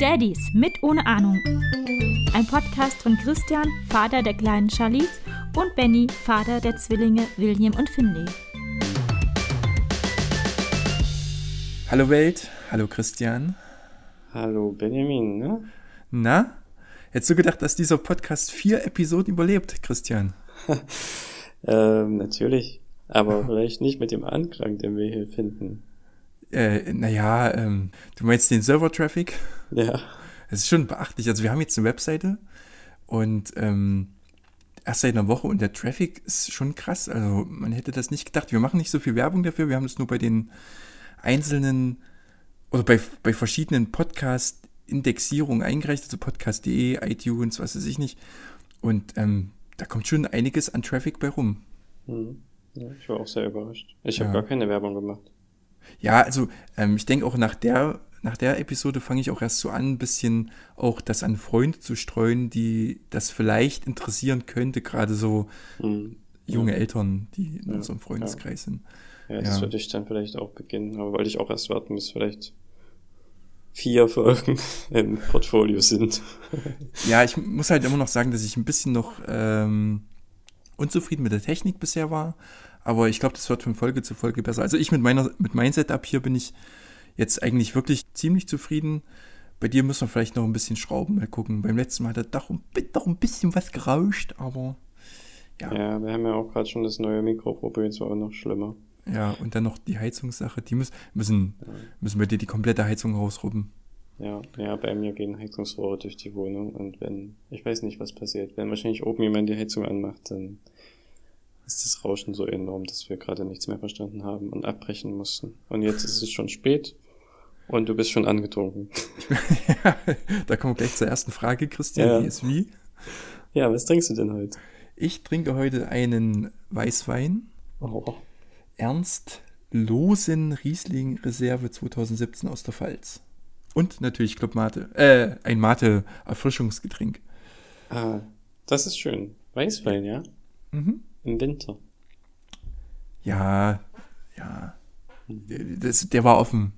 Daddies mit ohne Ahnung. Ein Podcast von Christian, Vater der kleinen Charlize, und Benny, Vater der Zwillinge William und Finley. Hallo Welt, hallo Christian. Hallo Benjamin, ne? Na? Hättest du gedacht, dass dieser Podcast vier Episoden überlebt, Christian? ähm, natürlich. Aber vielleicht nicht mit dem Anklang, den wir hier finden. Äh, naja, ähm, du meinst den Server-Traffic? Ja. Es ist schon beachtlich. Also wir haben jetzt eine Webseite und ähm, erst seit einer Woche und der Traffic ist schon krass. Also man hätte das nicht gedacht. Wir machen nicht so viel Werbung dafür. Wir haben das nur bei den einzelnen oder bei, bei verschiedenen Podcast-Indexierungen eingereicht, also podcast.de, iTunes, was weiß ich nicht. Und ähm, da kommt schon einiges an Traffic bei rum. Hm. Ja, ich war auch sehr überrascht. Ich habe gar keine Werbung gemacht. Ja, also ähm, ich denke auch nach der, nach der Episode fange ich auch erst so an, ein bisschen auch das an Freunde zu streuen, die das vielleicht interessieren könnte, gerade so hm. junge ja. Eltern, die in ja, unserem Freundeskreis sind. Ja, das würde ich dann vielleicht auch beginnen, aber wollte ich auch erst warten, bis vielleicht vier Folgen im Portfolio sind. ja, ich muss halt immer noch sagen, dass ich ein bisschen noch ähm, unzufrieden mit der Technik bisher war. Aber ich glaube, das wird von Folge zu Folge besser. Also ich mit meiner, mit meinem Setup hier bin ich jetzt eigentlich wirklich ziemlich zufrieden. Bei dir müssen wir vielleicht noch ein bisschen schrauben, mal gucken. Beim letzten Mal hat er doch, doch ein bisschen was gerauscht, aber ja. Ja, wir haben ja auch gerade schon das neue Mikro probiert, es war auch noch schlimmer. Ja, und dann noch die Heizungssache. Die müssen, müssen, müssen wir dir die komplette Heizung rausrubben. Ja, ja, bei mir gehen Heizungsrohre durch die Wohnung und wenn, ich weiß nicht, was passiert. Wenn wahrscheinlich oben jemand die Heizung anmacht, dann ist das Rauschen so enorm, dass wir gerade nichts mehr verstanden haben und abbrechen mussten. Und jetzt ist es schon spät und du bist schon angetrunken. ja, da kommen wir gleich zur ersten Frage, Christian. Ja. Die ist wie? Ja, was trinkst du denn heute? Ich trinke heute einen Weißwein. Oh. Ernst Losen Riesling Reserve 2017 aus der Pfalz. Und natürlich Club Mate, äh, ein Mate Erfrischungsgetränk. Ah, das ist schön. Weißwein, ja? Mhm. Im Winter. Ja, ja. Das, der war offen.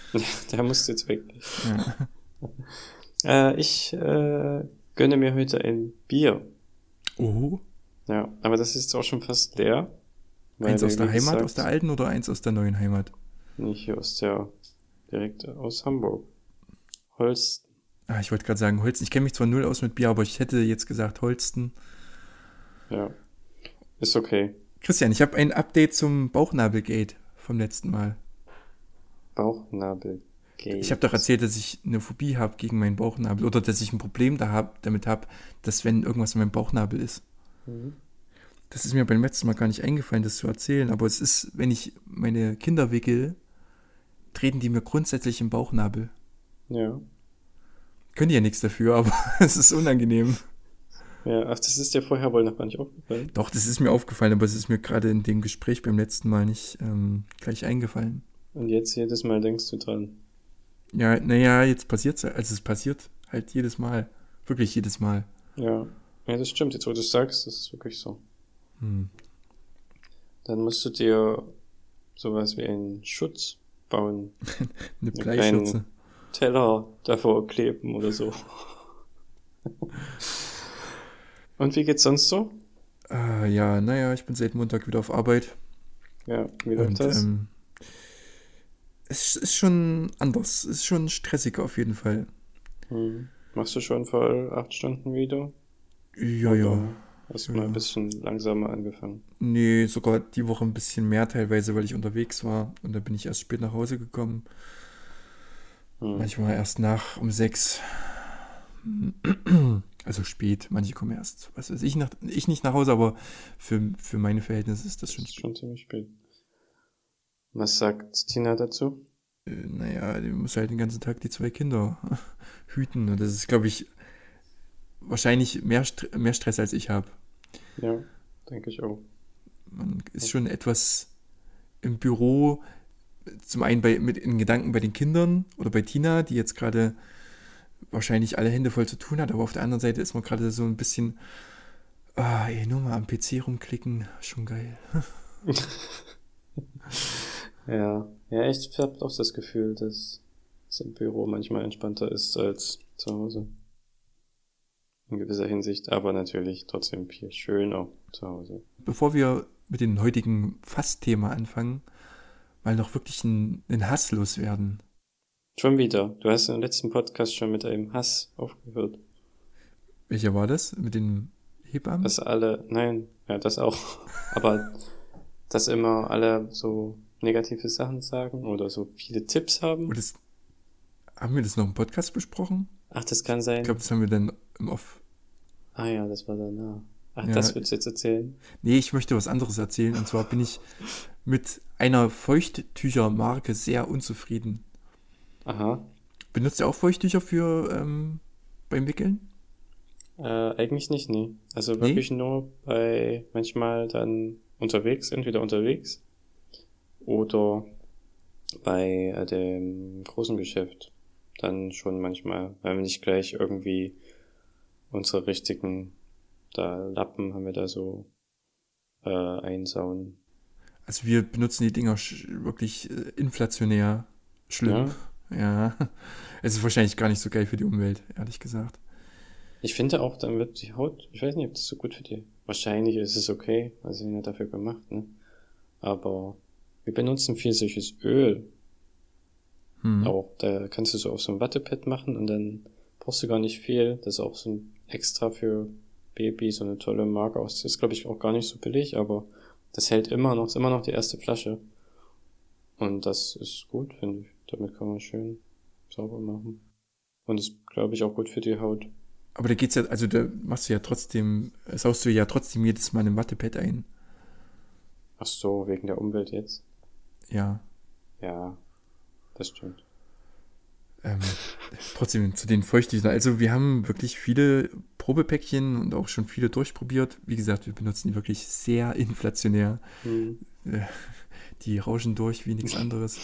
der musste jetzt weg. Ja. äh, ich äh, gönne mir heute ein Bier. Oh. Ja, aber das ist auch schon fast leer. Eins aus der Heimat, aus der alten oder eins aus der neuen Heimat? Nicht hier aus der, direkt aus Hamburg. Holsten. Ah, ich wollte gerade sagen Holsten. Ich kenne mich zwar null aus mit Bier, aber ich hätte jetzt gesagt Holsten. Ja, ist okay. Christian, ich habe ein Update zum Bauchnabelgate vom letzten Mal. Bauchnabelgate? Ich habe doch erzählt, dass ich eine Phobie habe gegen meinen Bauchnabel oder dass ich ein Problem da hab, damit habe, dass wenn irgendwas in meinem Bauchnabel ist. Mhm. Das ist mir beim letzten Mal gar nicht eingefallen, das zu erzählen, aber es ist, wenn ich meine Kinder wickel, treten die mir grundsätzlich im Bauchnabel. Ja. Können die ja nichts dafür, aber es ist unangenehm. Ja, ach, das ist dir vorher wohl noch gar nicht aufgefallen. Doch, das ist mir aufgefallen, aber es ist mir gerade in dem Gespräch beim letzten Mal nicht ähm, gleich eingefallen. Und jetzt jedes Mal denkst du dran. Ja, naja, jetzt passiert es, also es passiert halt jedes Mal. Wirklich jedes Mal. Ja. Ja, das stimmt, jetzt wo du es sagst, das ist wirklich so. Hm. Dann musst du dir sowas wie einen Schutz bauen. Eine Bleischürze. Teller davor kleben oder so. Und wie geht's sonst so? Äh, ja, naja, ich bin seit Montag wieder auf Arbeit. Ja, wie läuft das? Ähm, es ist schon anders. Es ist schon stressiger auf jeden Fall. Hm. Machst du schon voll acht Stunden wieder? Ja, Oder ja. Hast du ja. mal ein bisschen langsamer angefangen? Nee, sogar die Woche ein bisschen mehr teilweise, weil ich unterwegs war. Und dann bin ich erst spät nach Hause gekommen. Hm. Manchmal erst nach um sechs. Also spät, manche kommen erst, was weiß ich, nach, ich nicht nach Hause, aber für, für meine Verhältnisse ist das schon das ist schon ziemlich spät. Was sagt Tina dazu? Äh, naja, die muss halt den ganzen Tag die zwei Kinder hüten. Und das ist, glaube ich, wahrscheinlich mehr, St mehr Stress als ich habe. Ja, denke ich auch. Man ist schon etwas im Büro, zum einen bei, mit in Gedanken bei den Kindern oder bei Tina, die jetzt gerade wahrscheinlich alle Hände voll zu tun hat, aber auf der anderen Seite ist man gerade so ein bisschen, ah, ey, nur mal am PC rumklicken, schon geil. Ja, ja, ich habe auch das Gefühl, dass es im Büro manchmal entspannter ist als zu Hause. In gewisser Hinsicht, aber natürlich trotzdem viel schöner zu Hause. Bevor wir mit dem heutigen Fassthema anfangen, mal noch wirklich einen, einen Hass loswerden. Schon wieder. Du hast im letzten Podcast schon mit einem Hass aufgehört. Welcher war das? Mit den Hebammen? Dass alle, nein, ja, das auch. Aber dass immer alle so negative Sachen sagen oder so viele Tipps haben. das, haben wir das noch im Podcast besprochen? Ach, das kann sein. Ich glaube, das haben wir dann im Off. Ah ja, das war danach. Ach, ja. das willst du jetzt erzählen? Nee, ich möchte was anderes erzählen. Und zwar bin ich mit einer Feuchttüchermarke sehr unzufrieden. Aha. Benutzt ihr auch Feuchttücher für ähm, beim Wickeln? Äh, eigentlich nicht, nee. Also wirklich nee? nur bei manchmal dann unterwegs, entweder unterwegs oder bei äh, dem großen Geschäft dann schon manchmal, weil wir nicht gleich irgendwie unsere richtigen da Lappen haben wir da so äh, einsauen. Also wir benutzen die Dinger wirklich äh, inflationär schlimm. Ja. ja. Es ist wahrscheinlich gar nicht so geil für die Umwelt, ehrlich gesagt. Ich finde auch, dann wird die Haut, ich weiß nicht, ob das so gut für die. Wahrscheinlich ist es okay, also sind ja dafür gemacht, ne? Aber wir benutzen viel solches Öl. Hm. Auch, da kannst du so auf so ein Wattepad machen und dann brauchst du gar nicht viel. Das ist auch so ein extra für Baby, so eine tolle Marke aus. Das ist, glaube ich, auch gar nicht so billig, aber das hält immer noch, ist immer noch die erste Flasche. Und das ist gut, finde ich. Damit kann man schön sauber machen. Und ist, glaube ich, auch gut für die Haut. Aber da geht's ja, also da machst du ja trotzdem, saust du ja trotzdem jedes Mal ein Wattepad ein. Ach so, wegen der Umwelt jetzt? Ja. Ja, das stimmt. Ähm, trotzdem zu den Feuchttüchern. Also wir haben wirklich viele Probepäckchen und auch schon viele durchprobiert. Wie gesagt, wir benutzen die wirklich sehr inflationär. Mhm. Die rauschen durch wie nichts anderes.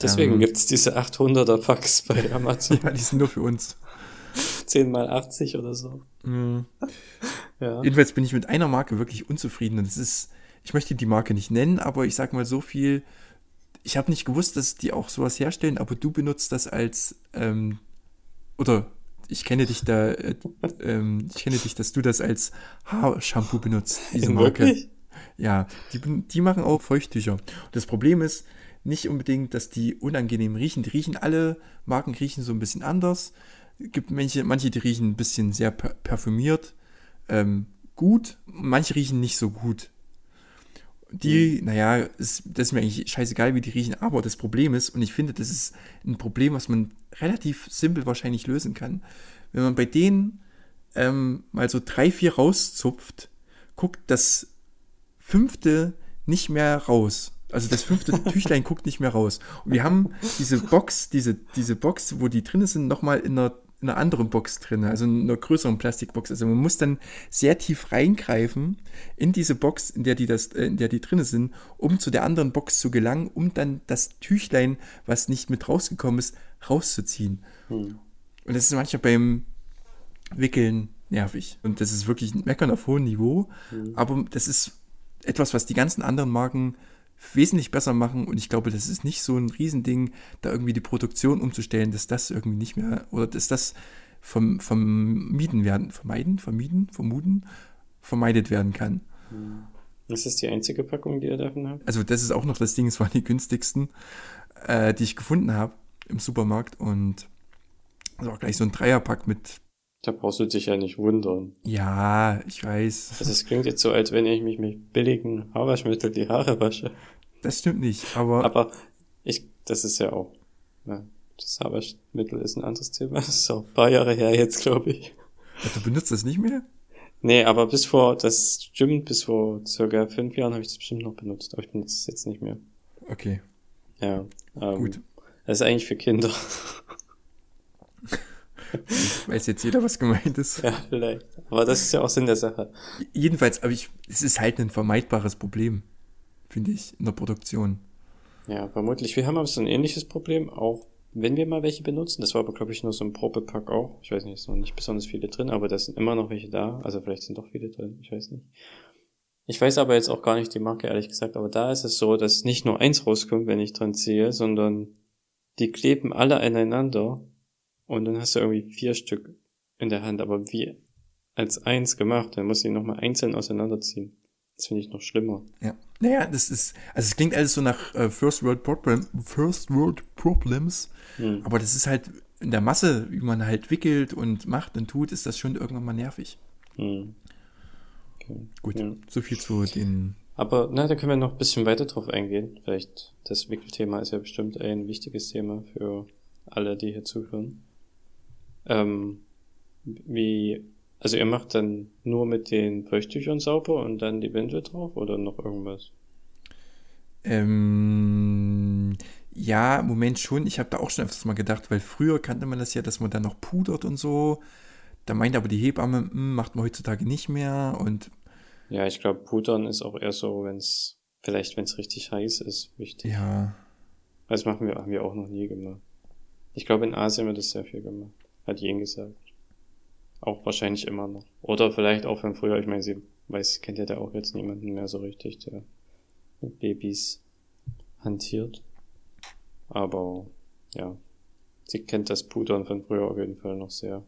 Deswegen ähm, es diese 800er Packs bei Amazon. ja, die sind nur für uns. 10 mal 80 oder so. Mhm. ja. Jedenfalls bin ich mit einer Marke wirklich unzufrieden und es ist, ich möchte die Marke nicht nennen, aber ich sag mal so viel, ich habe nicht gewusst, dass die auch sowas herstellen, aber du benutzt das als, ähm, oder ich kenne dich da, äh, ähm, ich kenne dich, dass du das als Haarshampoo benutzt, diese Marke. Wirklich? Ja, die, die machen auch Feuchttücher. Und das Problem ist nicht unbedingt, dass die unangenehm riechen. Die riechen alle, Marken riechen so ein bisschen anders. Es gibt manche, manche, die riechen ein bisschen sehr parfümiert, ähm, gut, manche riechen nicht so gut die, mhm. naja, ist, das ist mir eigentlich scheißegal, wie die riechen, aber das Problem ist, und ich finde, das ist ein Problem, was man relativ simpel wahrscheinlich lösen kann, wenn man bei denen ähm, mal so drei, vier rauszupft, guckt das fünfte nicht mehr raus. Also das fünfte Tüchlein guckt nicht mehr raus. Und wir haben diese Box, diese, diese Box, wo die drin sind, nochmal in einer in einer anderen Box drin, also in einer größeren Plastikbox. Also man muss dann sehr tief reingreifen in diese Box, in der die das, äh, in der die drin sind, um zu der anderen Box zu gelangen, um dann das Tüchlein, was nicht mit rausgekommen ist, rauszuziehen. Hm. Und das ist manchmal beim Wickeln nervig. Und das ist wirklich ein Meckern auf hohem Niveau. Hm. Aber das ist etwas, was die ganzen anderen Marken wesentlich besser machen und ich glaube, das ist nicht so ein Riesending, da irgendwie die Produktion umzustellen, dass das irgendwie nicht mehr oder dass das vom, vermieden werden, vermeiden, vermieden, vermuten, vermeidet werden kann. Hm. Das ist die einzige Packung, die ihr davon habt? Also das ist auch noch das Ding, es waren die günstigsten, äh, die ich gefunden habe im Supermarkt und also auch gleich so ein Dreierpack mit da brauchst du dich ja nicht wundern. Ja, ich weiß. Also es klingt jetzt so, als wenn ich mich mit billigen Haarwaschmittel die Haare wasche. Das stimmt nicht, aber. Aber ich, das ist ja auch. Ja, das Haarwaschmittel ist ein anderes Thema. Das ist auch ein paar Jahre her jetzt, glaube ich. Ja, du benutzt das nicht mehr? Nee, aber bis vor, das stimmt, bis vor circa fünf Jahren habe ich das bestimmt noch benutzt, aber ich benutze es jetzt nicht mehr. Okay. Ja. Ähm, Gut. Das ist eigentlich für Kinder. Weiß jetzt jeder, was gemeint ist. Ja, vielleicht. Aber das ist ja auch Sinn der Sache. Jedenfalls, aber ich, es ist halt ein vermeidbares Problem, finde ich, in der Produktion. Ja, vermutlich. Wir haben aber so ein ähnliches Problem, auch wenn wir mal welche benutzen. Das war aber, glaube ich, nur so ein Probepack auch. Ich weiß nicht, es sind noch nicht besonders viele drin, aber da sind immer noch welche da. Also vielleicht sind doch viele drin, ich weiß nicht. Ich weiß aber jetzt auch gar nicht die Marke, ehrlich gesagt, aber da ist es so, dass nicht nur eins rauskommt, wenn ich dran ziehe, sondern die kleben alle aneinander und dann hast du irgendwie vier Stück in der Hand, aber wie als eins gemacht, dann muss ich nochmal einzeln auseinanderziehen. Das finde ich noch schlimmer. Ja. Naja, das ist, also es klingt alles so nach äh, First World Problem, First World Problems, hm. aber das ist halt in der Masse, wie man halt wickelt und macht und tut, ist das schon irgendwann mal nervig. Hm. Okay. Gut, ja. so viel zu den. Aber na, da können wir noch ein bisschen weiter drauf eingehen. Vielleicht das Wickelthema ist ja bestimmt ein wichtiges Thema für alle, die hier zuhören. Ähm, wie, also ihr macht dann nur mit den Feuchttüchern sauber und dann die Windel drauf oder noch irgendwas? Ähm, ja, Moment schon. Ich habe da auch schon öfters mal gedacht, weil früher kannte man das ja, dass man dann noch pudert und so. Da meint aber die Hebamme, hm, macht man heutzutage nicht mehr und. Ja, ich glaube, pudern ist auch eher so, wenn es, vielleicht wenn es richtig heiß ist, wichtig. Ja. Das machen wir, haben wir auch noch nie gemacht. Ich glaube, in Asien wird das sehr viel gemacht. Hat Jen gesagt. Auch wahrscheinlich immer noch. Oder vielleicht auch von früher. Ich meine, sie weiß, kennt ja da auch jetzt niemanden mehr so richtig, der mit Babys hantiert. Aber ja, sie kennt das Pudern von früher auf jeden Fall noch sehr.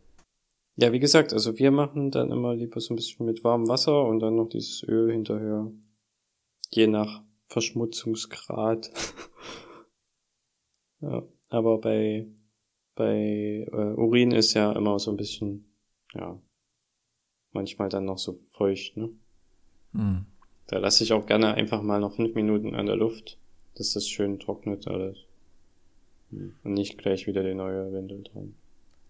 Ja, wie gesagt, also wir machen dann immer lieber so ein bisschen mit warmem Wasser und dann noch dieses Öl hinterher. Je nach Verschmutzungsgrad. ja, aber bei, bei äh, Urin ist ja immer so ein bisschen, ja, manchmal dann noch so feucht, ne? Hm. Da lasse ich auch gerne einfach mal noch fünf Minuten an der Luft, dass das schön trocknet alles. Und nicht gleich wieder die neue Windel dran.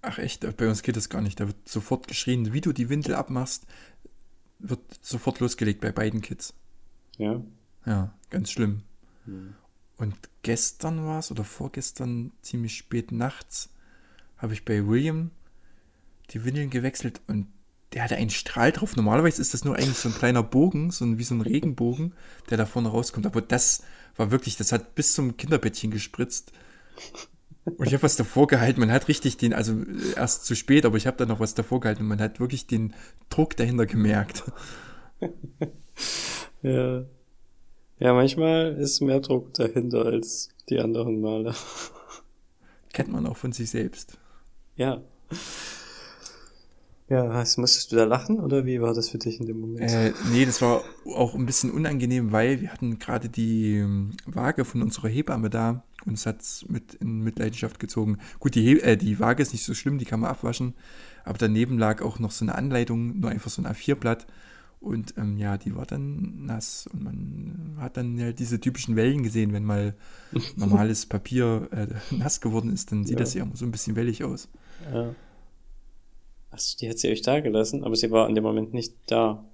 Ach echt, bei uns geht das gar nicht. Da wird sofort geschrien, wie du die Windel abmachst, wird sofort losgelegt bei beiden Kids. Ja? Ja, ganz schlimm. Hm. Und gestern war es, oder vorgestern, ziemlich spät nachts, habe ich bei William die Windeln gewechselt und der hatte einen Strahl drauf. Normalerweise ist das nur eigentlich so ein kleiner Bogen, so ein, wie so ein Regenbogen, der da vorne rauskommt. Aber das war wirklich, das hat bis zum Kinderbettchen gespritzt. Und ich habe was davor gehalten. Man hat richtig den, also erst zu spät, aber ich habe da noch was davor gehalten und man hat wirklich den Druck dahinter gemerkt. ja. Ja, manchmal ist mehr Druck dahinter als die anderen Male. Kennt man auch von sich selbst. Ja. Ja, was, musstest du da lachen oder wie war das für dich in dem Moment? Äh, nee, das war auch ein bisschen unangenehm, weil wir hatten gerade die ähm, Waage von unserer Hebamme da und es hat mit in Mitleidenschaft gezogen. Gut, die, äh, die Waage ist nicht so schlimm, die kann man abwaschen, aber daneben lag auch noch so eine Anleitung, nur einfach so ein A4-Blatt und ähm, ja, die war dann nass und man hat dann ja diese typischen Wellen gesehen, wenn mal normales Papier äh, nass geworden ist, dann sieht ja. das ja immer so ein bisschen wellig aus. Ja. Achso, die hat sie euch da gelassen, aber sie war in dem Moment nicht da.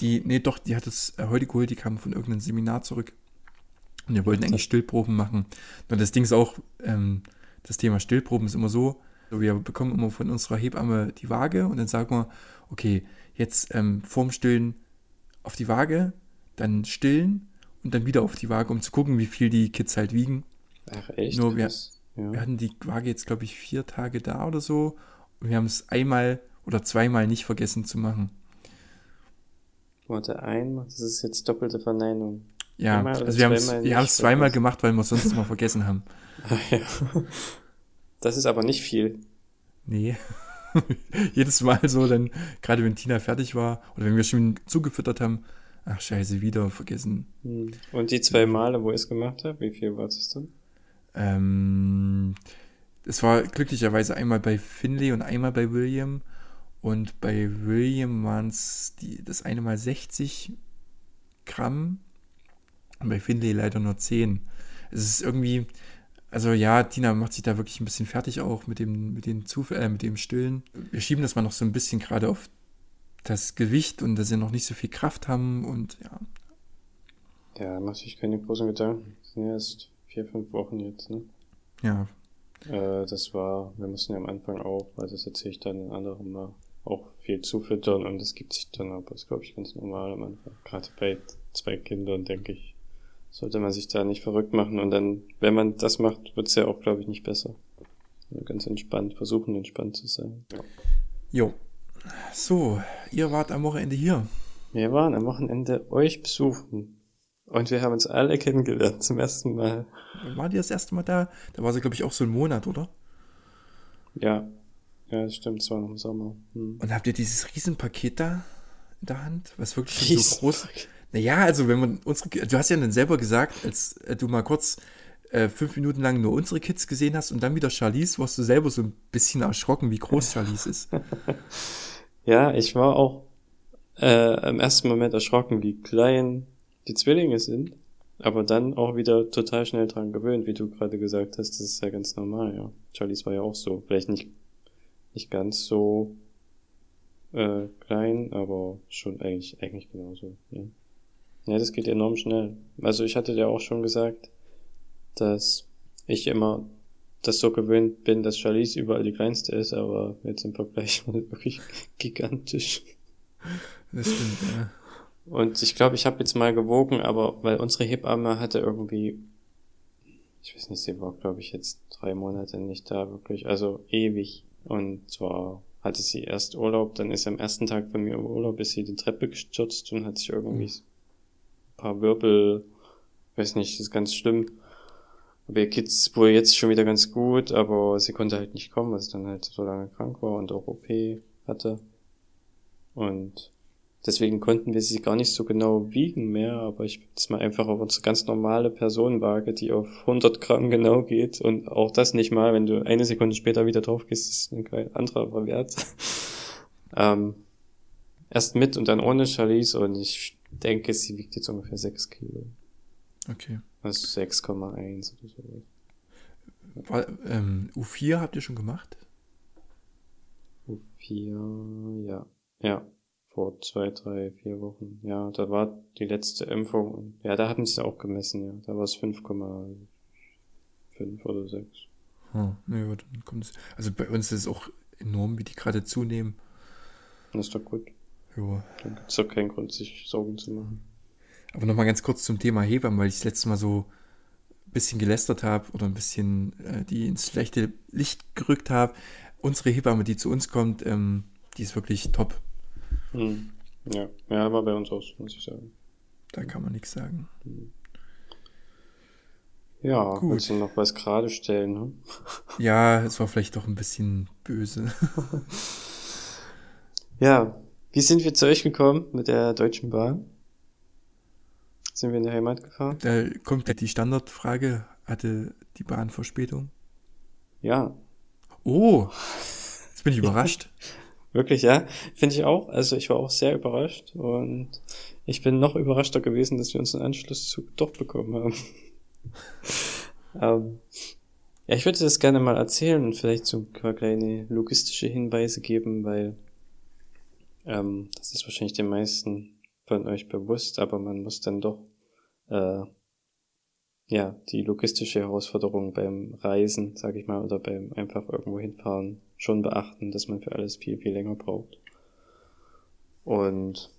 Die, nee, doch, die hat es äh, heute geholt, die kam von irgendeinem Seminar zurück. Und wir wollten eigentlich Stillproben machen. Und das Ding ist auch, ähm, das Thema Stillproben ist immer so, wir bekommen immer von unserer Hebamme die Waage und dann sagen wir, okay, jetzt ähm, vorm Stillen auf die Waage, dann stillen und dann wieder auf die Waage, um zu gucken, wie viel die Kids halt wiegen. Ach echt? Nur wir, ja. wir hatten die Waage jetzt, glaube ich, vier Tage da oder so wir haben es einmal oder zweimal nicht vergessen zu machen. Warte, einmal? Das ist jetzt doppelte Verneinung. Ja, also wir, wir haben es zweimal gemacht, weil wir es sonst mal vergessen haben. Ach ja. Das ist aber nicht viel. Nee. Jedes Mal so, dann, gerade wenn Tina fertig war oder wenn wir schon zugefüttert haben, ach scheiße, wieder vergessen. Hm. Und die zwei Male, wo ich es gemacht habe, wie viel war es dann? Ähm, es war glücklicherweise einmal bei Finlay und einmal bei William. Und bei William waren es das eine Mal 60 Gramm und bei Finlay leider nur 10. Es ist irgendwie, also ja, Tina macht sich da wirklich ein bisschen fertig auch mit dem, mit den Zuf äh, mit dem Stillen. Wir schieben das mal noch so ein bisschen gerade auf das Gewicht und dass sie noch nicht so viel Kraft haben und ja. Ja, macht sich keine großen Gedanken. Das sind ja erst vier, fünf Wochen jetzt, ne? Ja, äh, das war, wir mussten ja am Anfang auch, weil das erzähle ich dann in anderen mal, auch viel zufüttern und das gibt sich dann aber, das glaube ich ganz normal am Anfang. Gerade bei zwei Kindern, denke ich, sollte man sich da nicht verrückt machen und dann, wenn man das macht, wird es ja auch, glaube ich, nicht besser. Also ganz entspannt, versuchen entspannt zu sein. Jo. So, ihr wart am Wochenende hier. Wir waren am Wochenende euch besuchen. Und wir haben uns alle kennengelernt zum ersten Mal. War die das erste Mal da? Da war sie, glaube ich, auch so ein Monat, oder? Ja. Ja, das stimmt, es war noch im Sommer. Hm. Und habt ihr dieses Riesenpaket da in der Hand? Was wirklich so groß. Naja, also wenn man unsere. Du hast ja dann selber gesagt, als äh, du mal kurz äh, fünf Minuten lang nur unsere Kids gesehen hast und dann wieder Charlize, warst du selber so ein bisschen erschrocken, wie groß Charlize ist. ja, ich war auch äh, im ersten Moment erschrocken, wie klein die Zwillinge sind, aber dann auch wieder total schnell dran gewöhnt, wie du gerade gesagt hast, das ist ja ganz normal, ja. Charlize war ja auch so, vielleicht nicht, nicht ganz so äh, klein, aber schon eigentlich, eigentlich genauso, ja. Ja, das geht enorm schnell. Also ich hatte dir auch schon gesagt, dass ich immer das so gewöhnt bin, dass Charlize überall die kleinste ist, aber jetzt im Vergleich wirklich gigantisch. Das stimmt, ja. Und ich glaube, ich habe jetzt mal gewogen, aber weil unsere Hebamme hatte irgendwie, ich weiß nicht, sie war, glaube ich, jetzt drei Monate nicht da, wirklich, also ewig. Und zwar hatte sie erst Urlaub, dann ist am ersten Tag von mir im Urlaub, ist sie die Treppe gestürzt und hat sich irgendwie mhm. Paar Wirbel, weiß nicht, ist ganz schlimm. Aber ihr Kids wohl jetzt schon wieder ganz gut, aber sie konnte halt nicht kommen, weil sie dann halt so lange krank war und auch OP hatte. Und deswegen konnten wir sie gar nicht so genau wiegen mehr, aber ich bin jetzt mal einfach auf unsere ganz normale Personenwaage, die auf 100 Gramm genau geht und auch das nicht mal, wenn du eine Sekunde später wieder drauf gehst, ist ein anderer Wert. ähm, erst mit und dann ohne Charlize und ich denke, sie wiegt jetzt ungefähr 6 Kilo. Okay. Also 6,1 oder so. War, ähm, U4 habt ihr schon gemacht? U4, ja. Ja, vor zwei, drei, vier Wochen. Ja, da war die letzte Impfung. Ja, da hatten sie es auch gemessen, ja. Da war es 5,5 oder 6. Hm, nee, dann kommt es. Also bei uns ist es auch enorm, wie die gerade zunehmen. Das ist doch gut. Ja. Dann gibt es doch keinen Grund, sich Sorgen zu machen. Aber nochmal ganz kurz zum Thema Hebammen, weil ich das letzte Mal so ein bisschen gelästert habe oder ein bisschen äh, die ins schlechte Licht gerückt habe. Unsere Hebamme, die zu uns kommt, ähm, die ist wirklich top. Hm. Ja. ja, war bei uns auch, muss ich sagen. Da kann man nichts sagen. Hm. Ja, Gut. willst du noch was gerade stellen? Ne? Ja, es war vielleicht doch ein bisschen böse. ja, wie sind wir zu euch gekommen mit der Deutschen Bahn? Sind wir in der Heimat gefahren? Da kommt die Standardfrage, hatte die Bahn Verspätung? Ja. Oh, jetzt bin ich überrascht. Wirklich, ja. Finde ich auch. Also ich war auch sehr überrascht und ich bin noch überraschter gewesen, dass wir uns einen Anschlusszug doch bekommen haben. ähm, ja, ich würde das gerne mal erzählen und vielleicht so ein paar kleine logistische Hinweise geben, weil ähm, das ist wahrscheinlich den meisten von euch bewusst, aber man muss dann doch äh, ja die logistische Herausforderung beim Reisen, sage ich mal, oder beim einfach irgendwo hinfahren schon beachten, dass man für alles viel, viel länger braucht. Und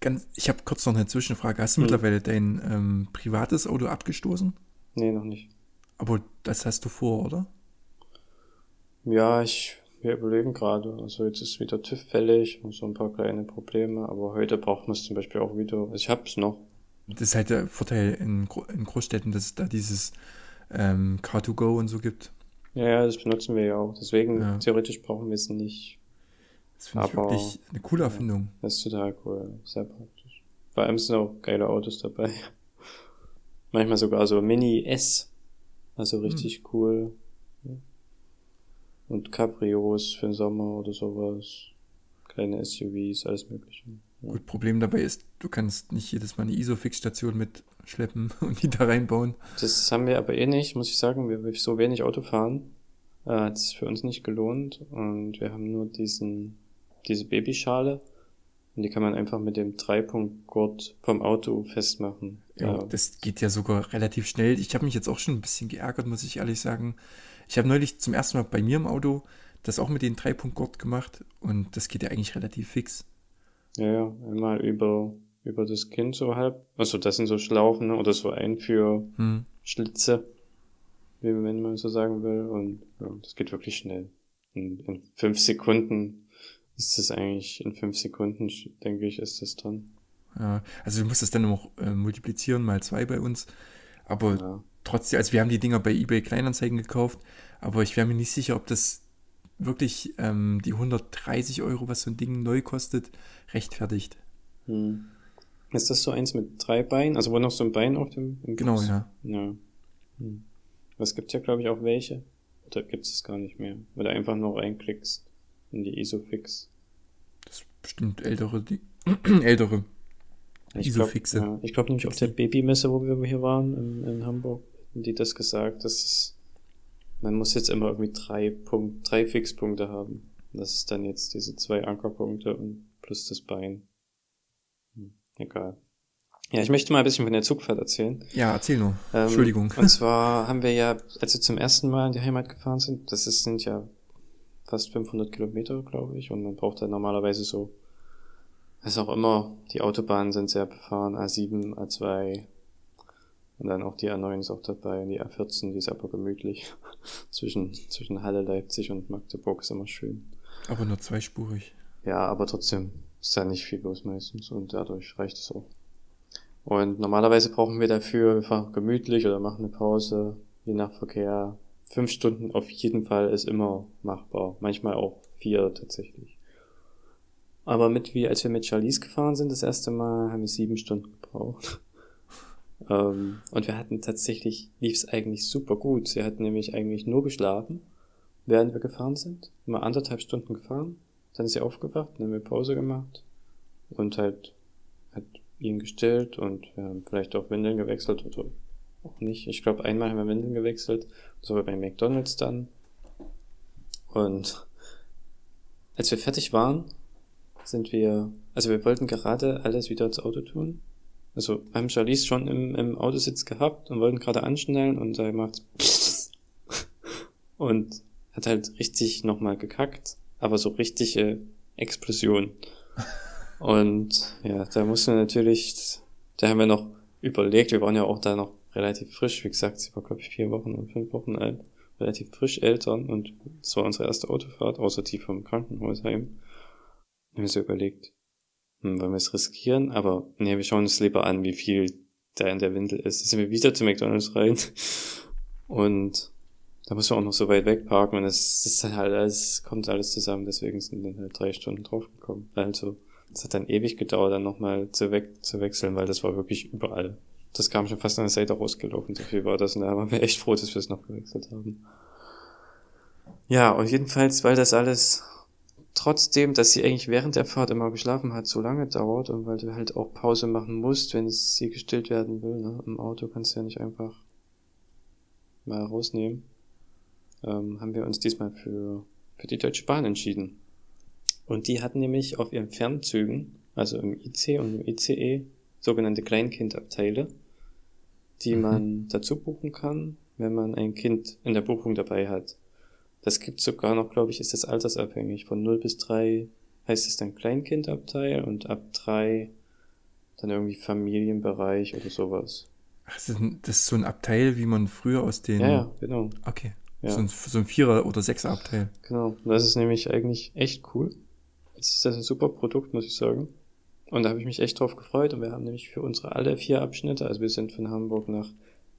Ganz, ich habe kurz noch eine Zwischenfrage. Hast du hm. mittlerweile dein ähm, privates Auto abgestoßen? Nee, noch nicht. Aber das hast du vor, oder? Ja, ich wir überlegen gerade. Also jetzt ist wieder TÜV fällig und so ein paar kleine Probleme, aber heute braucht man es zum Beispiel auch wieder. Also ich hab's noch. Das ist halt der Vorteil in, in Großstädten, dass es da dieses ähm, Car2Go und so gibt. Ja, ja, das benutzen wir ja auch. Deswegen, ja. theoretisch brauchen wir es nicht. Das finde ich wirklich eine coole Erfindung. Ja, das ist total cool. Sehr praktisch. Vor allem sind auch geile Autos dabei. Manchmal sogar so Mini S. Also richtig hm. cool. Und Cabrios für den Sommer oder sowas. Kleine SUVs, alles mögliche. Ja. Gut, Problem dabei ist, du kannst nicht jedes Mal eine Isofix-Station mitschleppen und die da reinbauen. Das haben wir aber eh nicht, muss ich sagen. Wir so wenig Auto fahren, äh, hat es für uns nicht gelohnt. Und wir haben nur diesen, diese Babyschale. Und die kann man einfach mit dem Dreipunktgurt vom Auto festmachen. Ja, ja, das geht ja sogar relativ schnell. Ich habe mich jetzt auch schon ein bisschen geärgert, muss ich ehrlich sagen. Ich habe neulich zum ersten Mal bei mir im Auto das auch mit dem Dreipunktgurt gemacht und das geht ja eigentlich relativ fix. Ja, ja, einmal über, über das Kind so halb. Also das sind so Schlaufen ne? oder so Einführschlitze, hm. wie man so sagen will. Und ja, das geht wirklich schnell. In, in fünf Sekunden ist das eigentlich in fünf Sekunden, denke ich, ist das dran. Ja, also du musst das dann noch äh, multiplizieren mal zwei bei uns. Aber ja. Trotzdem, also wir haben die Dinger bei eBay Kleinanzeigen gekauft, aber ich wäre mir nicht sicher, ob das wirklich ähm, die 130 Euro, was so ein Ding neu kostet, rechtfertigt. Hm. Ist das so eins mit drei Beinen? Also wo noch so ein Bein auf dem im Genau, ja. Ja. Hm. Es gibt ja, glaube ich, auch welche. Oder gibt es gar nicht mehr? Weil du einfach nur reinklickst in die Isofix. Das ist bestimmt ältere, die ältere ich Isofixe. Glaub, ja, ich glaube nämlich auf der Babymesse, wo wir hier waren, in, in Hamburg, die das gesagt, dass es, man muss jetzt immer irgendwie drei Punkt, drei Fixpunkte haben. Das ist dann jetzt diese zwei Ankerpunkte und plus das Bein. Hm, egal. Ja, ich möchte mal ein bisschen von der Zugfahrt erzählen. Ja, erzähl nur. Ähm, Entschuldigung. Und zwar haben wir ja, als wir zum ersten Mal in die Heimat gefahren sind, das ist, sind ja fast 500 Kilometer, glaube ich, und man braucht dann normalerweise so ist auch immer, die Autobahnen sind sehr befahren, A7, A2 und dann auch die A9 ist auch dabei und die A14, die ist aber gemütlich. zwischen, zwischen Halle, Leipzig und Magdeburg ist immer schön. Aber nur zweispurig. Ja, aber trotzdem ist da nicht viel los meistens und dadurch reicht es auch. Und normalerweise brauchen wir dafür, wir fahren gemütlich oder machen eine Pause, je nach Verkehr. Fünf Stunden auf jeden Fall ist immer machbar. Manchmal auch vier tatsächlich. Aber mit wie, als wir mit Charlize gefahren sind, das erste Mal, haben wir sieben Stunden gebraucht. Ähm, und wir hatten tatsächlich, lief es eigentlich super gut. Sie hat nämlich eigentlich nur geschlafen, während wir gefahren sind. Immer anderthalb Stunden gefahren. Dann ist sie aufgewacht, dann haben wir Pause gemacht und halt hat ihn gestillt und wir haben vielleicht auch Windeln gewechselt oder auch nicht. Ich glaube, einmal haben wir Windeln gewechselt. Das war bei McDonalds dann. Und als wir fertig waren, sind wir, also wir wollten gerade alles wieder ins Auto tun. Also haben Charlize schon im, im Autositz gehabt und wollten gerade anschnellen und da macht und hat halt richtig nochmal gekackt, aber so richtige Explosion. Und ja, da mussten wir natürlich, da haben wir noch überlegt, wir waren ja auch da noch relativ frisch, wie gesagt, sie war glaube ich vier Wochen und fünf Wochen alt, relativ frisch Eltern und das war unsere erste Autofahrt, außer die vom Krankenhaus heim haben wir so überlegt, hm, wir es riskieren? Aber nee, wir schauen uns lieber an, wie viel da in der Windel ist. Da sind wir wieder zu McDonalds rein. Und da muss man auch noch so weit wegparken und das ist dann halt alles, kommt alles zusammen, deswegen sind dann halt drei Stunden draufgekommen. Also, es hat dann ewig gedauert, dann nochmal zu, we zu wechseln, weil das war wirklich überall. Das kam schon fast an der Seite rausgelaufen, so viel war das und da waren wir echt froh, dass wir es noch gewechselt haben. Ja, und jedenfalls, weil das alles trotzdem, dass sie eigentlich während der Fahrt immer geschlafen hat, so lange dauert und weil du halt auch Pause machen musst, wenn sie gestillt werden will. Ne? Im Auto kannst du ja nicht einfach mal rausnehmen. Ähm, haben wir uns diesmal für, für die Deutsche Bahn entschieden. Und die hatten nämlich auf ihren Fernzügen, also im IC und im ICE, sogenannte Kleinkindabteile, die mhm. man dazu buchen kann, wenn man ein Kind in der Buchung dabei hat. Das gibt sogar noch, glaube ich, ist das altersabhängig. Von 0 bis 3 heißt es dann Kleinkindabteil und ab 3 dann irgendwie Familienbereich oder sowas. Ach, das ist so ein Abteil, wie man früher aus den. Ja, ja genau. Okay. Ja. So, ein, so ein Vierer- oder Sechser-Abteil. Genau. Das ist nämlich eigentlich echt cool. Das ist ein super Produkt, muss ich sagen. Und da habe ich mich echt drauf gefreut. Und wir haben nämlich für unsere alle vier Abschnitte, also wir sind von Hamburg nach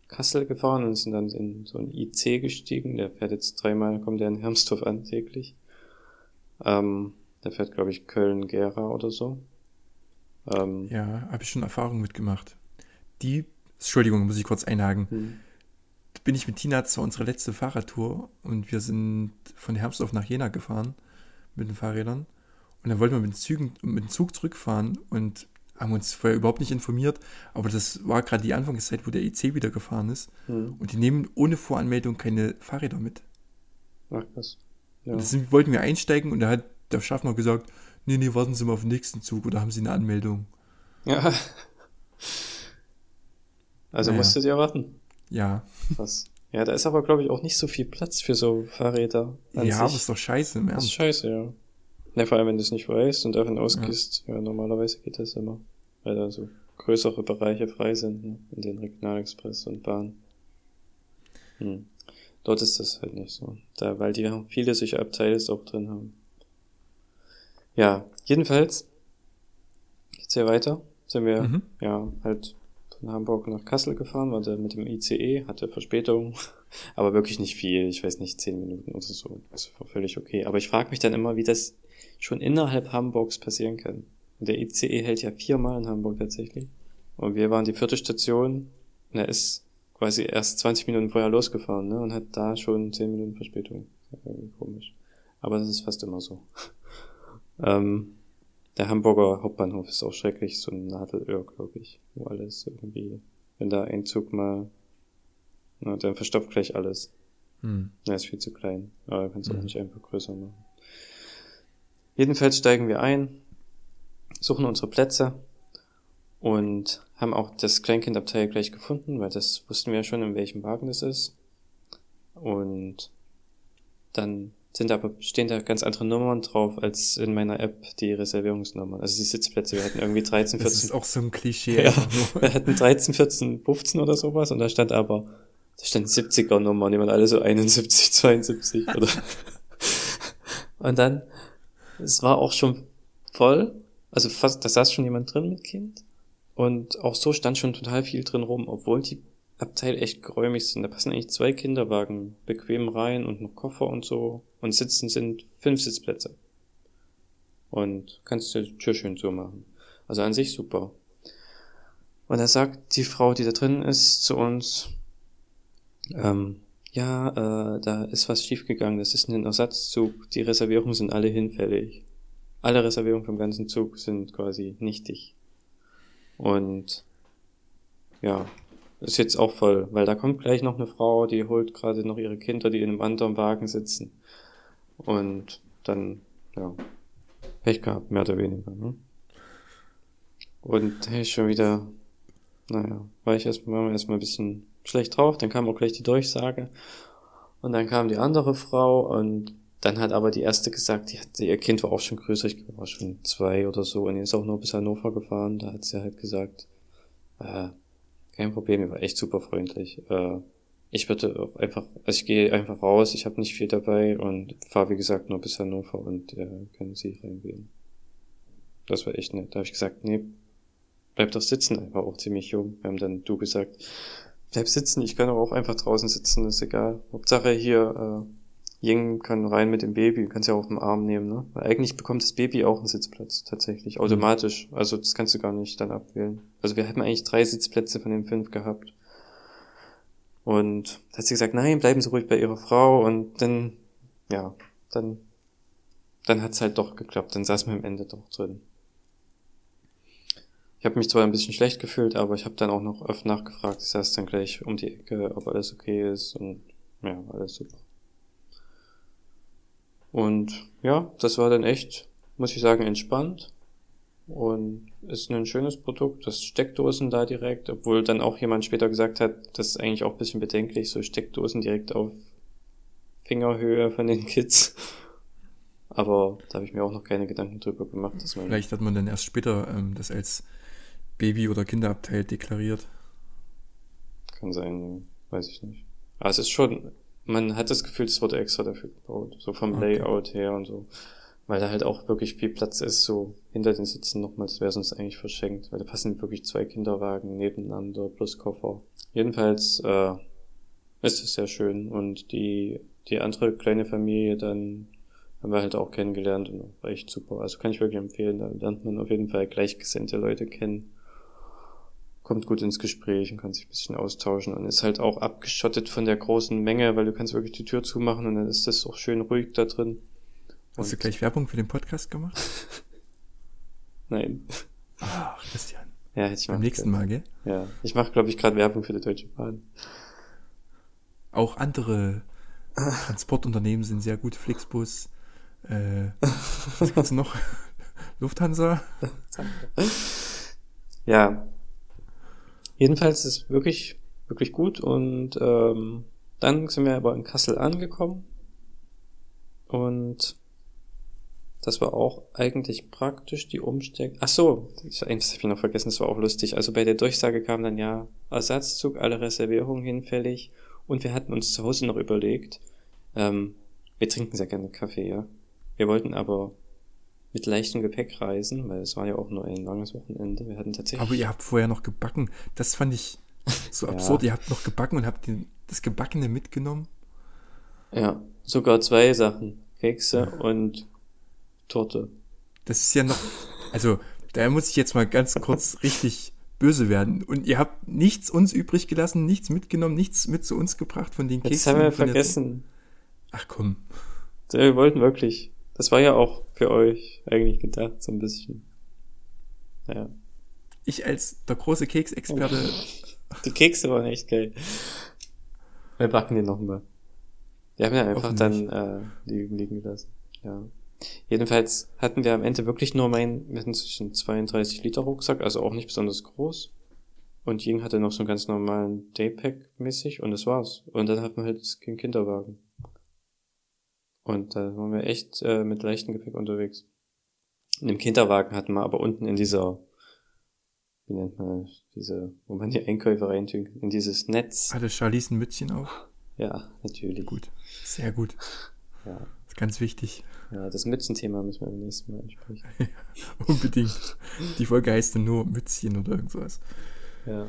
Kassel gefahren und sind dann in so ein IC gestiegen. Der fährt jetzt dreimal, kommt der in Hermsdorf an täglich. Ähm, der fährt, glaube ich, Köln-Gera oder so. Ähm, ja, habe ich schon Erfahrung mitgemacht. Die, Entschuldigung, muss ich kurz einhaken. Hm. Bin ich mit Tina zu unserer letzte Fahrradtour und wir sind von Hermsdorf nach Jena gefahren mit den Fahrrädern. Und dann wollten wir mit, Zügen, mit dem Zug zurückfahren und haben uns vorher überhaupt nicht informiert, aber das war gerade die Anfangszeit, wo der EC wieder gefahren ist. Mhm. Und die nehmen ohne Voranmeldung keine Fahrräder mit. Ach, was. Ja. Das sind, wollten wir einsteigen und da hat der Schaffner gesagt, nee, nee, warten Sie mal auf den nächsten Zug oder haben Sie eine Anmeldung? Ja. Also naja. musstet ihr warten. Ja. Was? Ja, da ist aber, glaube ich, auch nicht so viel Platz für so Fahrräder. ja, sich. aber ist doch scheiße im Ernst. Das ist scheiße, ja. Ne, vor allem, wenn du es nicht weißt und davon ausgehst, ja. ja, normalerweise geht das immer. Weil da so größere Bereiche frei sind, ne? in den Regionalexpress und Bahn. Hm. Dort ist das halt nicht so. Da, weil die viele solche Abteile auch drin haben. Ja, jedenfalls, jetzt hier weiter, sind wir Mhm. ja halt von Hamburg nach Kassel gefahren, war da mit dem ICE, hatte Verspätung, aber wirklich nicht viel, ich weiß nicht, zehn Minuten oder so. Das war völlig okay. Aber ich frage mich dann immer, wie das schon innerhalb Hamburgs passieren kann. Der ICE hält ja viermal in Hamburg tatsächlich. Und wir waren die vierte Station, und er ist quasi erst 20 Minuten vorher losgefahren, ne? Und hat da schon 10 Minuten Verspätung. Irgendwie komisch. Aber das ist fast immer so. ähm, der Hamburger Hauptbahnhof ist auch schrecklich, so ein Nadelöhr, glaube ich. Wo alles irgendwie, wenn da ein Zug mal, na, dann verstopft gleich alles. Hm. Er ist viel zu klein. Aber kannst auch Mhm. nicht einfach größer machen. Jedenfalls steigen wir ein, suchen unsere Plätze und haben auch das Kleinkindabteil gleich gefunden, weil das wussten wir ja schon, in welchem Wagen das ist. Und dann sind aber, stehen da ganz andere Nummern drauf als in meiner App die Reservierungsnummern. Also die Sitzplätze. Wir hatten irgendwie 13, Das 14. ist auch so ein Klischee. Ja. Wir hatten 13, 14, 15 oder sowas und da stand aber, da stand 70er Nummer und die waren alle so 71, 72 oder. und dann, es war auch schon voll, also fast, da saß schon jemand drin mit Kind und auch so stand schon total viel drin rum, obwohl die Abteil echt geräumig sind. Da passen eigentlich zwei Kinderwagen bequem rein und noch Koffer und so und sitzen sind fünf Sitzplätze. Und kannst du die Tür schön so machen. Also an sich super. Und da sagt die Frau, die da drin ist, zu uns, ähm, ja, äh, da ist was schiefgegangen, das ist ein Ersatzzug, die Reservierungen sind alle hinfällig. Alle Reservierungen vom ganzen Zug sind quasi nichtig. Und ja, ist jetzt auch voll, weil da kommt gleich noch eine Frau, die holt gerade noch ihre Kinder, die in einem anderen Wagen sitzen. Und dann, ja, Pech gehabt, mehr oder weniger. Ne? Und hey, schon wieder, naja, war ich erstmal, erstmal ein bisschen schlecht drauf, dann kam auch gleich die Durchsage. Und dann kam die andere Frau und dann hat aber die erste gesagt, die hatte, ihr Kind war auch schon größer, ich war schon zwei oder so, und die ist auch nur bis Hannover gefahren. Da hat sie halt gesagt, äh, kein Problem, ihr war echt super freundlich. Äh, ich würde auch einfach, also ich gehe einfach raus, ich habe nicht viel dabei und fahre wie gesagt nur bis Hannover und äh, können Sie reingehen. Das war echt nett. Da habe ich gesagt, nee, bleib doch sitzen, war auch ziemlich jung. Wir haben dann du gesagt, bleib sitzen, ich kann aber auch einfach draußen sitzen, ist egal. Hauptsache hier, äh, Ying kann rein mit dem Baby, du kannst ja auf dem Arm nehmen, ne? Weil eigentlich bekommt das Baby auch einen Sitzplatz, tatsächlich, automatisch. Also das kannst du gar nicht dann abwählen. Also wir haben eigentlich drei Sitzplätze von den fünf gehabt. Und da hat sie gesagt, nein, bleiben Sie ruhig bei Ihrer Frau und dann, ja, dann, dann hat's halt doch geklappt, dann saßen wir am Ende doch drin. Ich habe mich zwar ein bisschen schlecht gefühlt, aber ich habe dann auch noch oft nachgefragt. Ich saß dann gleich um die Ecke, ob alles okay ist und ja, alles super. Und ja, das war dann echt, muss ich sagen, entspannt und ist ein schönes Produkt. Das Steckdosen da direkt, obwohl dann auch jemand später gesagt hat, das ist eigentlich auch ein bisschen bedenklich, so Steckdosen direkt auf Fingerhöhe von den Kids. Aber da habe ich mir auch noch keine Gedanken drüber gemacht, dass man Vielleicht hat man dann erst später ähm, das als Baby- oder Kinderabteil deklariert. Kann sein, weiß ich nicht. Aber es ist schon, man hat das Gefühl, es wurde extra dafür gebaut. So vom Okay. Layout her und so. Weil da halt auch wirklich viel Platz ist, so hinter den Sitzen nochmal, das wäre sonst eigentlich verschenkt. Weil da passen wirklich zwei Kinderwagen nebeneinander plus Koffer. Jedenfalls, äh, ist es sehr schön. Und die, die andere kleine Familie dann haben wir halt auch kennengelernt und war echt super. Also kann ich wirklich empfehlen. Da lernt man auf jeden Fall gleichgesinnte Leute kennen kommt gut ins Gespräch und kann sich ein bisschen austauschen und ist halt auch abgeschottet von der großen Menge, weil du kannst wirklich die Tür zumachen und dann ist das auch schön ruhig da drin. Hast du gleich Werbung für den Podcast gemacht? Nein. Ach, Christian. Ja, hätte ich Beim nächsten. Mal, gell? Ja, ich mache, glaube ich, gerade Werbung für die Deutsche Bahn. Auch andere Transportunternehmen sind sehr gut. Flixbus, äh, was gibt's noch? Lufthansa. Ja. Jedenfalls ist wirklich, wirklich gut und ähm, dann sind wir aber in Kassel angekommen und das war auch eigentlich praktisch die Umsteck. Ach so, ich, eins habe ich noch vergessen, das war auch lustig. Also bei der Durchsage kam dann ja Ersatzzug, alle Reservierungen hinfällig und wir hatten uns zu Hause noch überlegt, ähm, wir trinken sehr gerne Kaffee, ja. Wir wollten aber mit leichtem Gepäck reisen, weil es war ja auch nur ein langes Wochenende. Wir hatten tatsächlich. Aber ihr habt vorher noch gebacken. Das fand ich so Ja. absurd. Ihr habt noch gebacken und habt den, das Gebackene mitgenommen. Ja, sogar zwei Sachen. Kekse und Torte. Das ist ja noch, also da muss ich jetzt mal ganz kurz richtig böse werden. Und ihr habt nichts uns übrig gelassen, nichts mitgenommen, nichts mit zu uns gebracht von den Keksen. haben wir vergessen. Ach komm. Wir wollten wirklich. Das war ja auch für euch eigentlich gedacht, so ein bisschen. Ja. Ich als der große Keksexperte, Die Kekse waren echt geil. Wir backen die nochmal. Wir haben ja einfach dann äh, liegen, liegen gelassen. Ja. Jedenfalls hatten wir am Ende wirklich nur meinen, wir hatten zwischen 32 Liter Rucksack, also auch nicht besonders groß. Und Ying hatte noch so einen ganz normalen Daypack mäßig und das war's. Und dann hatten wir halt den Kinderwagen. Und da waren wir echt äh, mit leichtem Gepäck unterwegs. In dem Kinderwagen hatten wir aber unten in dieser, wie nennt man das, diese, wo man die Einkäufe reintut, in dieses Netz. hatte Charlize ein Mützchen auf. Ja, natürlich. Gut. Sehr gut. Ja, ganz wichtig. ja das Mützenthema müssen wir beim nächsten Mal ansprechen. Unbedingt. Die Folge heißt dann nur Mützchen oder irgend sowas. Ja.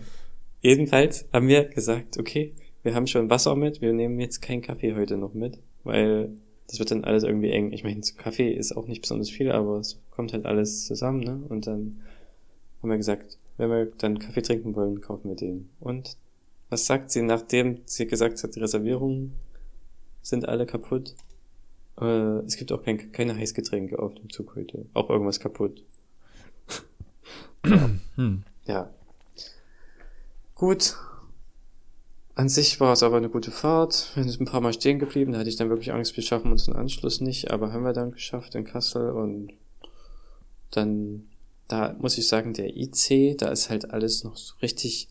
Jedenfalls haben wir gesagt, okay, wir haben schon Wasser mit, wir nehmen jetzt keinen Kaffee heute noch mit, weil das wird dann alles irgendwie eng. Ich meine, Kaffee ist auch nicht besonders viel, aber es kommt halt alles zusammen, ne? Und dann haben wir gesagt, wenn wir dann Kaffee trinken wollen, kaufen wir den. Und was sagt sie, nachdem sie gesagt hat, die Reservierungen sind alle kaputt? Äh, es gibt auch kein, keine Heißgetränke auf dem Zug heute. Auch irgendwas kaputt. Hm. Ja. Gut. An sich war es aber eine gute Fahrt. Wir sind ein paar Mal stehen geblieben. Da hatte ich dann wirklich Angst, wir schaffen unseren Anschluss nicht. Aber haben wir dann geschafft in Kassel und dann, da muss ich sagen, der IC, da ist halt alles noch so richtig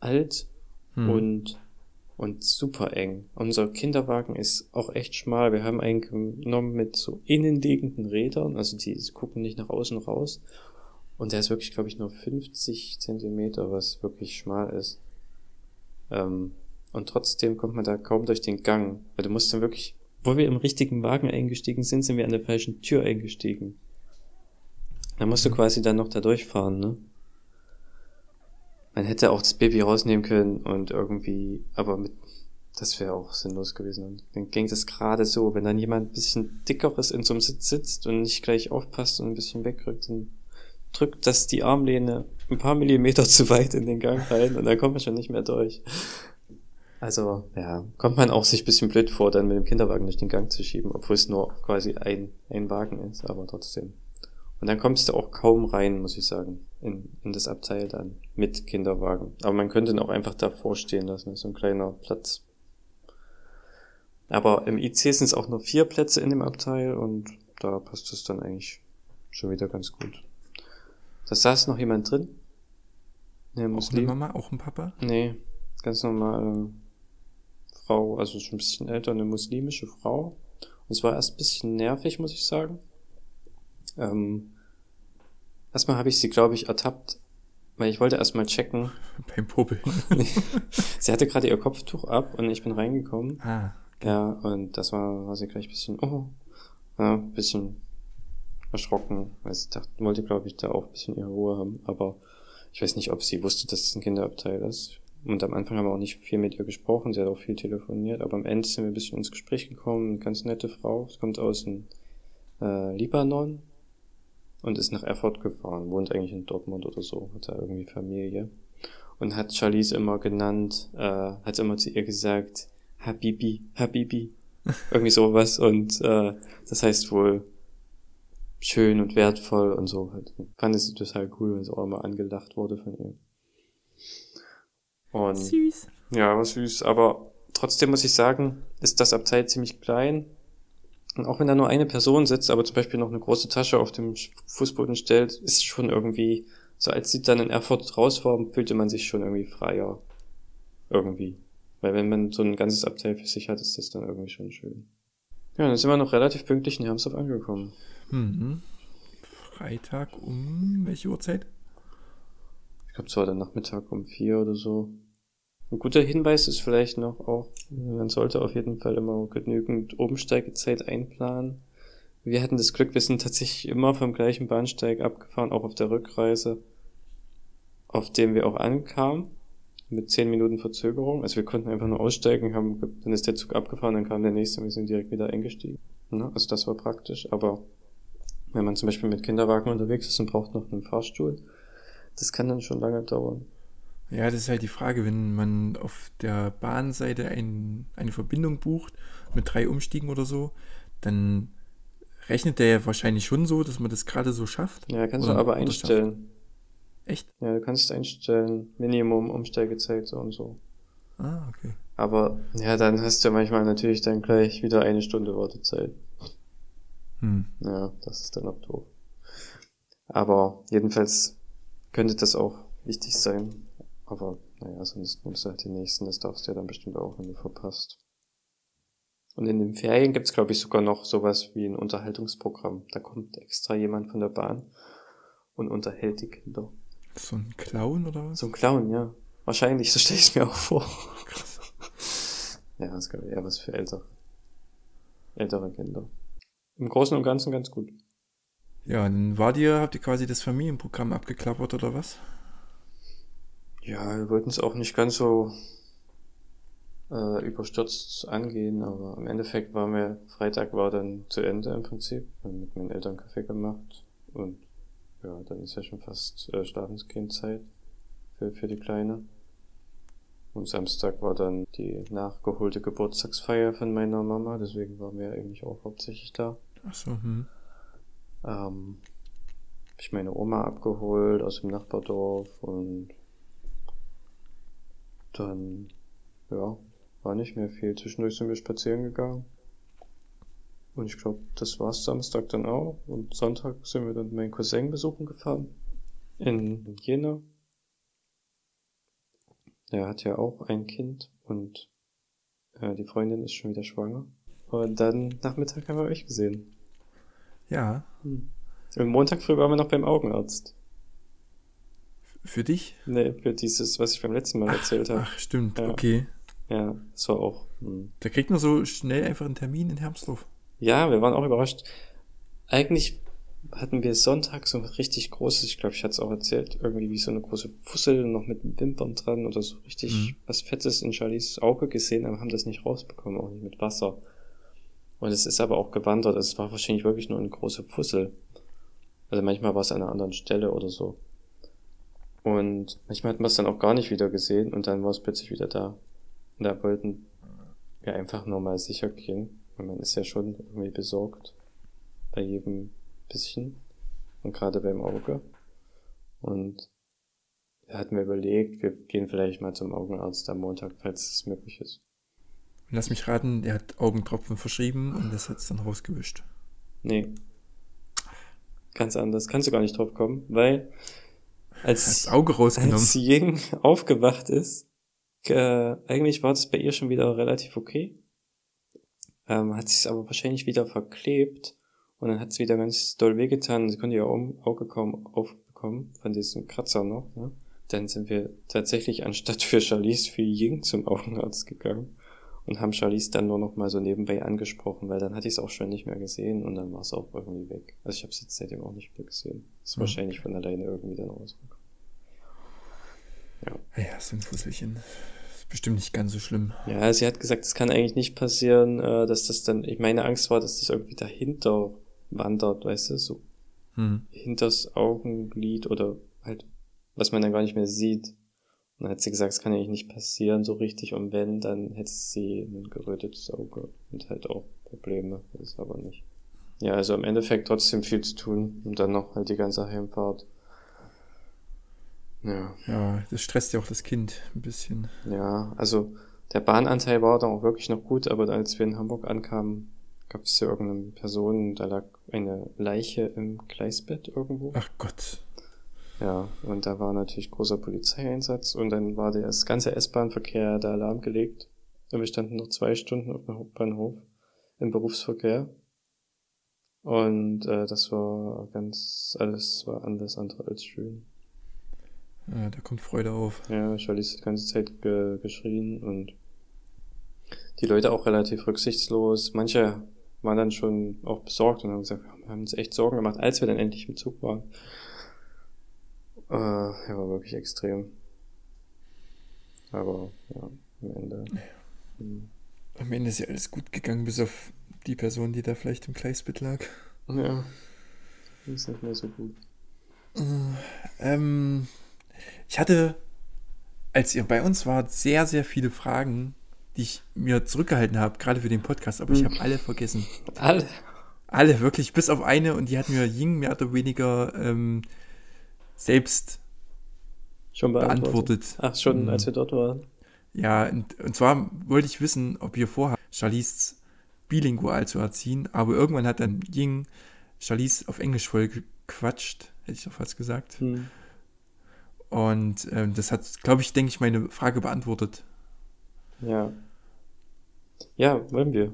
alt Hm. und, und super eng. Unser Kinderwagen ist auch echt schmal. Wir haben einen genommen mit so innenliegenden Rädern, also die gucken nicht nach außen raus. Und der ist wirklich, glaube ich, nur 50 Zentimeter, was wirklich schmal ist. Ähm, und trotzdem kommt man da kaum durch den Gang. Weil du musst dann wirklich, wo wir im richtigen Wagen eingestiegen sind, sind wir an der falschen Tür eingestiegen. Da musst du quasi dann noch da durchfahren, ne? Man hätte auch das Baby rausnehmen können und irgendwie, aber mit, das wäre auch sinnlos gewesen. Und dann ging das gerade so, wenn dann jemand ein bisschen dickeres in so einem Sitz sitzt und nicht gleich aufpasst und ein bisschen wegrückt, dann drückt das die Armlehne ein paar Millimeter zu weit in den Gang rein und dann kommt man schon nicht mehr durch. Also, ja, kommt man auch sich ein bisschen blöd vor, dann mit dem Kinderwagen durch den Gang zu schieben, obwohl es nur quasi ein, ein Wagen ist, aber trotzdem. Und dann kommst du auch kaum rein, muss ich sagen, in, in das Abteil dann mit Kinderwagen. Aber man könnte ihn auch einfach davor stehen lassen, das ist so ein kleiner Platz. Aber im IC sind es auch nur vier Plätze in dem Abteil und da passt es dann eigentlich schon wieder ganz gut. Da saß noch jemand drin. Eine Auch eine. Mama, auch ein Papa? Nee, ganz normale Frau, also schon ein bisschen älter, eine muslimische Frau. Und es war erst ein bisschen nervig, muss ich sagen. Ähm, erstmal habe ich sie, glaube ich, ertappt, weil ich wollte erstmal checken. Beim Popeln. sie hatte gerade ihr Kopftuch ab und ich bin reingekommen. ah, Ja, und das war, war sie gleich ein bisschen, oh, ja, ein bisschen erschrocken, weil sie dachte, wollte, glaube ich, da auch ein bisschen ihre Ruhe haben, aber ich weiß nicht, ob sie wusste, dass es ein Kinderabteil ist. Und am Anfang haben wir auch nicht viel mit ihr gesprochen, sie hat auch viel telefoniert, aber am Ende sind wir ein bisschen ins Gespräch gekommen, eine ganz nette Frau, es kommt aus dem äh, Libanon und ist nach Erfurt gefahren, wohnt eigentlich in Dortmund oder so, hat da irgendwie Familie und hat Charlize immer genannt, äh, hat immer zu ihr gesagt, Habibi, Habibi, irgendwie sowas und äh, das heißt wohl schön und wertvoll und so halt. Fand es total cool, weil es auch immer angelacht wurde von ihr. Und Süß. ja, war süß, aber trotzdem muss ich sagen, ist das Abteil ziemlich klein. Und auch wenn da nur eine Person sitzt, aber zum Beispiel noch eine große Tasche auf dem Fußboden stellt, ist schon irgendwie, so als sie dann in Erfurt raus war, fühlte man sich schon irgendwie freier. Irgendwie. Weil wenn man so ein ganzes Abteil für sich hat, ist das dann irgendwie schon schön. Ja, dann sind wir noch relativ pünktlich in Hermsdorf angekommen. mhm. Freitag um welche Uhrzeit? Ich glaube, es war dann Nachmittag um vier oder so. Ein guter Hinweis ist vielleicht noch auch, man sollte auf jeden Fall immer genügend Umsteigezeit einplanen, wir hatten das Glück, wir sind tatsächlich immer vom gleichen Bahnsteig abgefahren, auch auf der Rückreise, auf dem wir auch ankamen, mit zehn Minuten Verzögerung. Also wir konnten einfach nur aussteigen, haben, dann ist der Zug abgefahren, dann kam der nächste und wir sind direkt wieder eingestiegen. Ne? Also das war praktisch, aber wenn man zum Beispiel mit Kinderwagen unterwegs ist und braucht noch einen Fahrstuhl, das kann dann schon lange dauern. Ja, das ist halt die Frage, wenn man auf der Bahnseite ein, eine Verbindung bucht mit drei Umstiegen oder so, dann rechnet der ja wahrscheinlich schon so, dass man das gerade so schafft. Ja, kannst Oder du aber einstellen. Echt? Ja, du kannst einstellen, Minimum Umsteigezeit so und so. Ah, okay. Aber ja, dann hast du manchmal natürlich dann gleich wieder eine Stunde Wartezeit. Hm. Ja, das ist dann auch doof. Aber jedenfalls könnte das auch wichtig sein. Aber naja, sonst nimmst du halt die nächsten, das darfst du ja dann bestimmt auch, wenn du verpasst. Und in den Ferien gibt's glaube ich, sogar noch sowas wie ein Unterhaltungsprogramm. Da kommt extra jemand von der Bahn und unterhält die Kinder. So ein Clown oder was? So ein Clown, ja. Wahrscheinlich, so stelle ich es mir auch vor. Krass. Ja, das ist glaube ich eher was für ältere, ältere Kinder. Im Großen und Ganzen ganz gut. Ja, dann war dir, habt ihr quasi das Familienprogramm abgeklappert oder was? Ja, wir wollten es auch nicht ganz so äh, überstürzt angehen, aber im Endeffekt war mir, Freitag war dann zu Ende im Prinzip. Wir haben mit meinen Eltern Kaffee gemacht und ja, dann ist ja schon fast äh, Schlafenskindzeit für, für die Kleine. Und Samstag war dann die nachgeholte Geburtstagsfeier von meiner Mama, deswegen waren wir eigentlich auch hauptsächlich da. Ach so, hm. Ähm, hab ich meine Oma abgeholt aus dem Nachbardorf und dann, ja, war nicht mehr viel. Zwischendurch sind wir spazieren gegangen. Und ich glaube, das war's Samstag dann auch. Und Sonntag sind wir dann meinen Cousin besuchen gefahren. In Jena. Der hat ja auch ein Kind und äh, die Freundin ist schon wieder schwanger. Und dann Nachmittag haben wir euch gesehen. Ja, Hm. Und Montag früh waren wir noch beim Augenarzt. Für dich? Ne, für dieses, was ich beim letzten Mal erzählt habe. Ach, stimmt, Ja. okay. Ja, das war auch. Hm. Da kriegt man so schnell einfach einen Termin in Hermsdorf. Ja, wir waren auch überrascht. Eigentlich hatten wir Sonntag so ein richtig großes, ich glaube, ich hatte es auch erzählt, irgendwie wie so eine große Fussel noch mit Wimpern dran oder so richtig Mhm. was Fettes in Charlies Auge gesehen, aber haben das nicht rausbekommen, auch nicht mit Wasser. Und es ist aber auch gewandert, es war wahrscheinlich wirklich nur eine große Fussel. Also manchmal war es an einer anderen Stelle oder so. Und manchmal hat man es dann auch gar nicht wieder gesehen und dann war es plötzlich wieder da. Und da wollten wir einfach nur mal sicher gehen. Und man ist ja schon irgendwie besorgt bei jedem bisschen. Und gerade beim Auge. Und da hatten wir überlegt, wir gehen vielleicht mal zum Augenarzt am Montag, falls es möglich ist. Lass mich raten, der hat Augentropfen verschrieben und das hat's dann rausgewischt. Nee. Ganz anders. Kannst du gar nicht drauf kommen, weil als, Das Auge rausgenommen. als Ying aufgewacht ist, äh, eigentlich war das bei ihr schon wieder relativ okay. Ähm, hat sich aber wahrscheinlich wieder verklebt und dann hat es wieder ganz doll wehgetan. Sie konnte ihr Au- Auge kaum aufbekommen von diesem Kratzer noch. Ne? Dann sind wir tatsächlich anstatt für Charlize für Ying zum Augenarzt gegangen und haben Charlize dann nur noch mal so nebenbei angesprochen, weil dann hatte ich es auch schon nicht mehr gesehen und dann war es auch irgendwie weg. Also ich habe es jetzt seitdem auch nicht wieder gesehen. Ist Mhm. wahrscheinlich von alleine irgendwie dann rausgekommen. Ja, so ein Fusselchen. Ist bestimmt nicht ganz so schlimm. Ja, sie hat gesagt, es kann eigentlich nicht passieren, äh, dass das dann, ich meine Angst war, dass das irgendwie dahinter wandert, weißt du, so Hm. hinters Augenlid oder halt, was man dann gar nicht mehr sieht. Und dann hat sie gesagt, es kann eigentlich nicht passieren so richtig und wenn, dann hätte sie ein gerötetes Auge und halt auch Probleme, das ist aber nicht. Ja, also im Endeffekt trotzdem viel zu tun und dann noch halt die ganze Heimfahrt. Ja. Ja, das stresst ja auch das Kind ein bisschen. Ja, also der Bahnanteil war dann auch wirklich noch gut, aber als wir in Hamburg ankamen, gab es ja irgendeine Person, da lag eine Leiche im Gleisbett irgendwo. Ach Gott. Ja, und da war natürlich großer Polizeieinsatz und dann war das ganze S-Bahn-Verkehr da lahmgelegt. Und wir standen noch zwei Stunden auf dem Hauptbahnhof im Berufsverkehr. Und äh, das war ganz, alles war alles andere als schön. Ja, da kommt Freude auf. Ja, Charlize hat die ganze Zeit ge geschrien und die Leute auch relativ rücksichtslos. Manche waren dann schon auch besorgt und haben gesagt, wir haben uns echt Sorgen gemacht, als wir dann endlich im Zug waren. Äh, ja, war wirklich extrem. Aber ja, am Ende. Hm. Am Ende ist ja alles gut gegangen, bis auf die Person, die da vielleicht im Gleisbett lag. Ja, ist nicht mehr so gut. Äh, ähm, ich hatte, als ihr bei uns wart, sehr, sehr viele Fragen, die ich mir zurückgehalten habe, gerade für den Podcast, aber ich hm. habe alle vergessen. Alle? Alle, wirklich, bis auf eine und die hat mir Ying mehr oder weniger ähm, selbst schon beantwortet. Ach, schon, mhm. als wir dort waren. Ja, und, und zwar wollte ich wissen, ob ihr vorhabt, Charlize bilingual zu erziehen, aber irgendwann hat dann Ying Charlize auf Englisch voll gequatscht, hätte ich doch fast gesagt. Hm. Und ähm, das hat, glaube ich, denke ich, meine Frage beantwortet. Ja. Ja, wollen wir.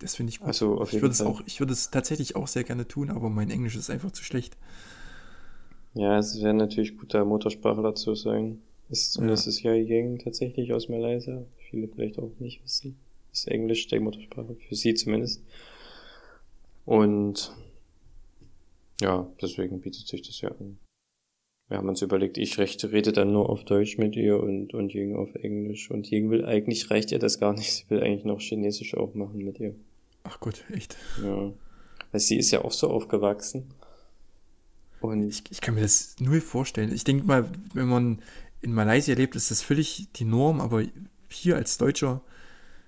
Das finde ich gut. Also, auf jeden ich würde es auch, ich würde es tatsächlich auch sehr gerne tun, aber mein Englisch ist einfach zu schlecht. Ja, es wäre natürlich guter Muttersprachler zu sagen. Ist, und ja. das ist ja Yang tatsächlich aus Malaysia. Viele vielleicht auch nicht wissen. Ist Englisch der Muttersprache, für sie zumindest. Und ja, deswegen bietet sich das ja an. Wir haben uns überlegt, ich rechte rede dann nur auf Deutsch mit ihr und, und Ying auf Englisch. Und Ying will eigentlich, reicht ihr das gar nicht, sie will eigentlich noch Chinesisch auch machen mit ihr. Ach Gott, echt? Ja. Weil sie ist ja auch so aufgewachsen. Und ich, ich kann mir das null vorstellen. Ich denke mal, wenn man in Malaysia lebt, ist das völlig die Norm, aber hier als Deutscher,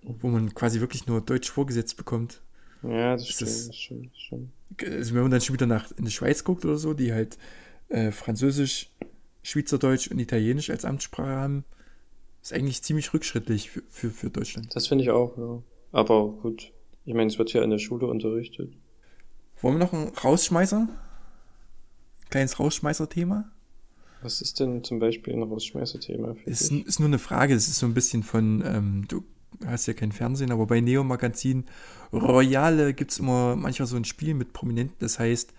wo man quasi wirklich nur Deutsch vorgesetzt bekommt. Ja, das stimmt, das, das stimmt, das stimmt. Also wenn man dann schon wieder nach in die Schweiz guckt oder so, die halt äh, Französisch, Schweizerdeutsch und Italienisch als Amtssprache haben, ist eigentlich ziemlich rückschrittlich für, für, für Deutschland. Das finde ich auch, ja. Aber gut, ich meine, es wird ja in der Schule unterrichtet. Wollen wir noch einen Rausschmeißer? Kleines Rausschmeißer-Thema? Was ist denn zum Beispiel ein Rausschmeißer-Thema? Ist, ist nur eine Frage, es ist so ein bisschen von, ähm, du hast ja kein Fernsehen, aber bei Neo Magazin Royale gibt es immer manchmal so ein Spiel mit Prominenten, das heißt,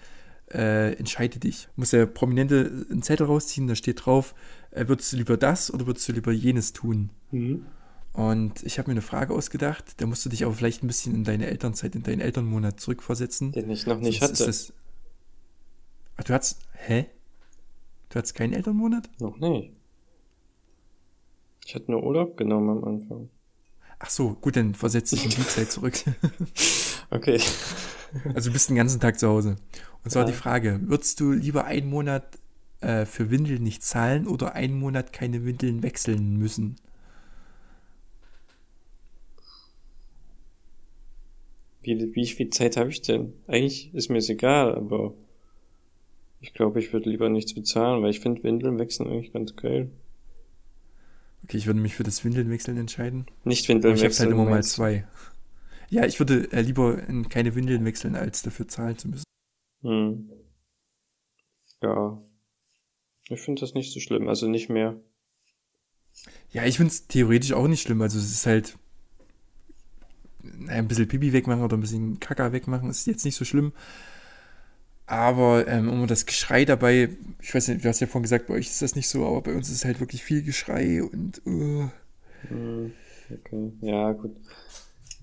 äh, entscheide dich. Muss der Prominente einen Zettel rausziehen, da steht drauf, äh, würdest du lieber das oder würdest du lieber jenes tun? Mhm. Und ich habe mir eine Frage ausgedacht, da musst du dich aber vielleicht ein bisschen in deine Elternzeit, in deinen Elternmonat zurückversetzen. Den ich noch nicht Sonst hatte. Das, ach, du hast, hä? Du hattest keinen Elternmonat? Noch nicht. Ich hatte nur Urlaub genommen am Anfang. Ach so, gut, dann versetze ich in die Zeit zurück. okay. Also du bist den ganzen Tag zu Hause. Und zwar ja. die Frage, würdest du lieber einen Monat äh, für Windeln nicht zahlen oder einen Monat keine Windeln wechseln müssen? Wie, wie viel Zeit habe ich denn? Eigentlich ist mir es egal, aber ich glaube, ich würde lieber nichts bezahlen, weil ich finde Windeln wechseln eigentlich ganz geil. Okay, ich würde mich für das Windeln wechseln entscheiden. Nicht Windeln wechseln. Ich habe halt immer mal zwei. Ja, ich würde äh, lieber in keine Windeln wechseln, als dafür zahlen zu müssen. Hm. Ja. Ich finde das nicht so schlimm, also nicht mehr. Ja, ich finde es theoretisch auch nicht schlimm. Also es ist halt naja, ein bisschen Pipi wegmachen oder ein bisschen Kaka wegmachen, ist jetzt nicht so schlimm. Aber ähm, immer das Geschrei dabei, ich weiß nicht, du hast ja vorhin gesagt, bei euch ist das nicht so, aber bei uns ist es halt wirklich viel Geschrei und. Uh. Okay, ja, gut.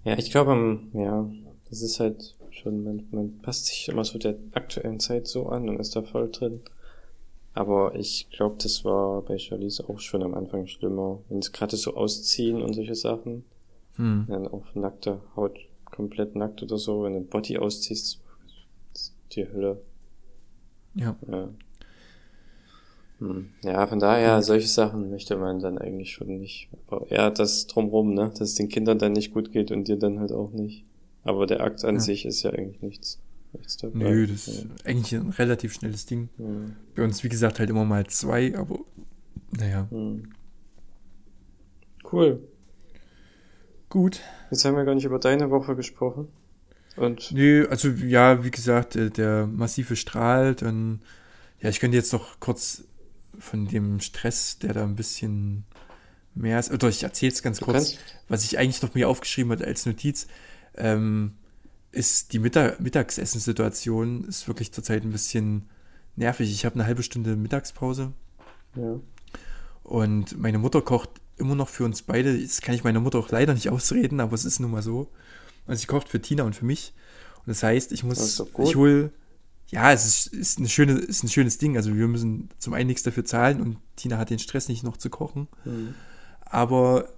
Ja, ich glaube, ja, das ist halt schon, man, man passt sich immer so der aktuellen Zeit so an und ist da voll drin. Aber ich glaube, das war bei Charlize auch schon am Anfang schlimmer. Wenn es gerade so ausziehen und solche Sachen, hm. dann auf nackter Haut, komplett nackt oder so, wenn du Body ausziehst, die Hölle. Ja. Ja. Ja von daher, solche Sachen möchte man dann eigentlich schon nicht. Aber eher das drumrum, ne, dass es den Kindern dann nicht gut geht und dir dann halt auch nicht. Aber der Akt an ja. sich ist ja eigentlich nichts. nichts dabei. Nö, das ist eigentlich ein relativ schnelles Ding. Ja. Bei uns, wie gesagt, halt immer mal zwei, aber naja. Hm. Cool. Gut. Jetzt haben wir gar nicht über deine Woche gesprochen. Und Nö, also ja, wie gesagt, der, der massive Strahl, dann, ja, ich könnte jetzt noch kurz von dem Stress, der da ein bisschen mehr ist, oder ich erzähle es ganz kurz, kannst? was ich eigentlich noch mir aufgeschrieben habe als Notiz, ähm, ist die Mittag Mittagsessenssituation ist wirklich zurzeit ein bisschen nervig. Ich habe eine halbe Stunde Mittagspause. Ja. Und meine Mutter kocht immer noch für uns beide. Das kann ich meiner Mutter auch leider nicht ausreden, aber es ist nun mal so. Also sie kocht für Tina und für mich. Und das heißt, ich muss, ich hol, ja, es ist, ist, eine schöne, ist ein schönes Ding. Also wir müssen zum einen nichts dafür zahlen und Tina hat den Stress nicht noch zu kochen. Mhm. Aber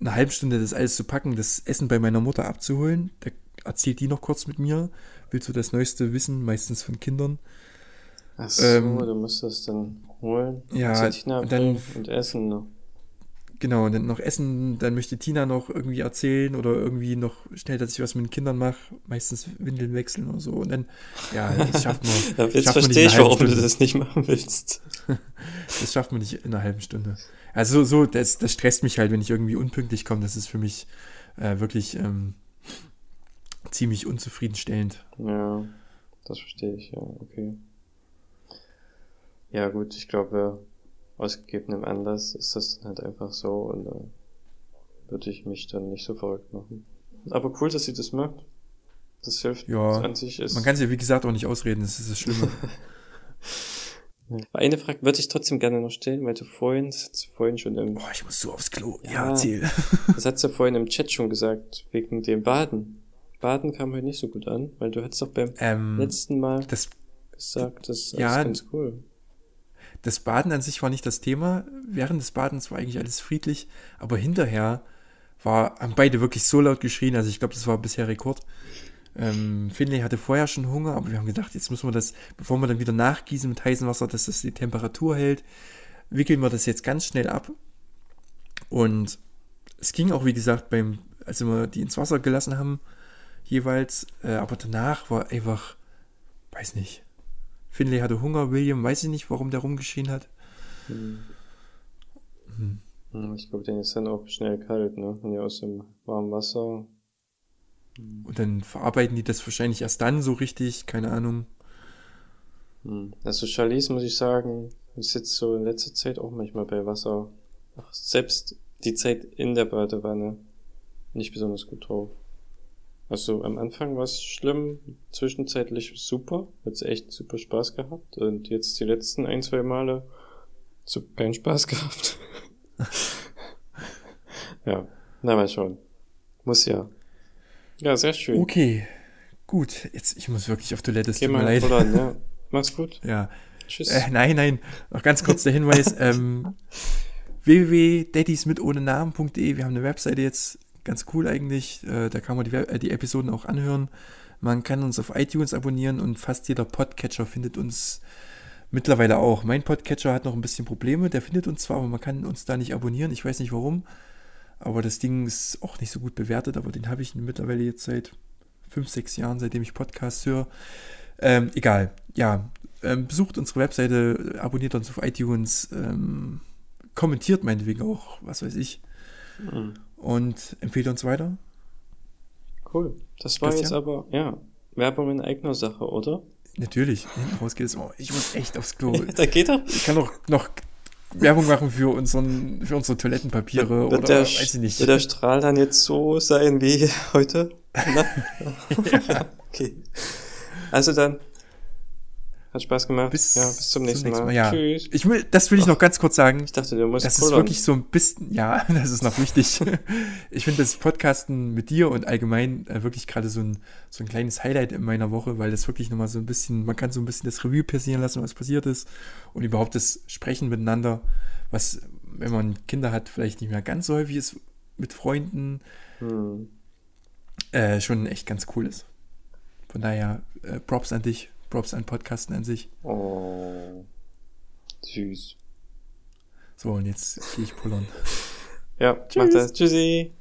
eine halbe Stunde das alles zu packen, das Essen bei meiner Mutter abzuholen, da erzählt die noch kurz mit mir, will so das Neueste wissen, meistens von Kindern. Ach so, Ähm, du musst das dann holen. ja, und dann- und essen. Ne? Genau, und dann noch essen, dann möchte Tina noch irgendwie erzählen oder irgendwie noch schnell, dass ich was mit den Kindern mache, meistens Windeln wechseln oder so. Und dann, ja, das schafft man. Jetzt verstehe ich, warum du Stunde. das nicht machen willst. Das schafft man nicht in einer halben Stunde. Also so, das, das stresst mich halt, wenn ich irgendwie unpünktlich komme. Das ist für mich äh, wirklich ähm, ziemlich unzufriedenstellend. Ja, das verstehe ich, ja, okay. Ja, gut, ich glaube, aus gegebenem Anlass ist das dann halt einfach so und da würde ich mich dann nicht so verrückt machen. Aber cool, dass sie das macht. Das hilft Ja, an sich. Ist Man kann sich, wie gesagt, auch nicht ausreden. Das ist das Schlimme. Eine Frage würde ich trotzdem gerne noch stellen, weil du vorhin, vorhin schon im, Boah, ich muss so aufs Klo. Ja, Ja. erzähl. das hast du vorhin im Chat schon gesagt, wegen dem Baden. Baden kam heute nicht so gut an, weil du hattest doch beim Ähm, letzten Mal das, gesagt, das ist Ja. ganz cool. Das Baden an sich war nicht das Thema. Während des Badens war eigentlich alles friedlich. Aber hinterher war, haben beide wirklich so laut geschrien. Also ich glaube, das war bisher Rekord. Ähm, Finlay hatte vorher schon Hunger, aber wir haben gedacht, jetzt müssen wir das, bevor wir dann wieder nachgießen mit heißem Wasser, dass das die Temperatur hält, wickeln wir das jetzt ganz schnell ab. Und es ging auch, wie gesagt, beim, als wir die ins Wasser gelassen haben, jeweils, äh, aber danach war einfach, weiß nicht. Finlay hatte Hunger, William, weiß ich nicht, warum der rumgeschrien hat. Hm. Hm. Ich glaube, denen ist dann auch schnell kalt, ne? Wenn die aus dem warmen Wasser. Und dann verarbeiten die das wahrscheinlich erst dann so richtig, keine Ahnung. Hm. Also Charlize, muss ich sagen, ist jetzt so in letzter Zeit auch manchmal bei Wasser. Ach, selbst die Zeit in der Badewanne nicht besonders gut drauf. Also am Anfang war es schlimm, zwischenzeitlich super, hat's echt super Spaß gehabt und jetzt die letzten ein, zwei Male so keinen Spaß gehabt. ja, na mal schauen. Muss ja. Ja, sehr schön. Okay, gut. Jetzt, ich muss wirklich auf Toilette, es tut mir leid. voran, ja. Mach's gut. Ja. Tschüss. Äh, nein, nein. Noch ganz kurz der Hinweis. ähm, www.daddysmitohnenamen.de Wir haben eine Webseite jetzt. Ganz cool eigentlich. Äh, da kann man die, äh, die Episoden auch anhören. Man kann uns auf iTunes abonnieren und fast jeder Podcatcher findet uns mittlerweile auch. Mein Podcatcher hat noch ein bisschen Probleme. Der findet uns zwar, aber man kann uns da nicht abonnieren. Ich weiß nicht warum. Aber das Ding ist auch nicht so gut bewertet. Aber den habe ich mittlerweile jetzt seit fünf, sechs Jahren, seitdem ich Podcasts höre. Ähm, egal. Ja, ähm, besucht unsere Webseite, abonniert uns auf iTunes, ähm, kommentiert meinetwegen auch, was weiß ich, Mhm. Und empfehlt uns weiter. Cool. Das war Christian? jetzt aber, ja, Werbung in eigener Sache, oder? Natürlich, hinten raus geht es. Oh, ich muss echt aufs Klo. da geht er. Ich kann auch noch Werbung machen für, unseren, für unsere Toilettenpapiere Wird oder der, weiß ich nicht. wird der Strahl dann jetzt so sein wie heute? Na? okay. Also dann, hat Spaß gemacht. Bis, ja, bis zum nächsten, Mal. Ja. Tschüss. Ich will, das will ich noch ganz kurz sagen. Ich dachte, du musst Das ist wirklich so ein bisschen, ja, das ist noch wichtig. Ich finde das Podcasten mit dir und allgemein äh, wirklich gerade so ein, so ein kleines Highlight in meiner Woche, weil das wirklich nochmal so ein bisschen, man kann so ein bisschen das Revue passieren lassen, was passiert ist und überhaupt das Sprechen miteinander, was, wenn man Kinder hat, vielleicht nicht mehr ganz so häufig ist mit Freunden, Hm. äh, schon echt ganz cool ist. Von daher, äh, Props an dich, Props an Podcasten an sich. Oh. Süß. So, und jetzt gehe ich pullern. ja, Tschüss. macht das. Tschüssi.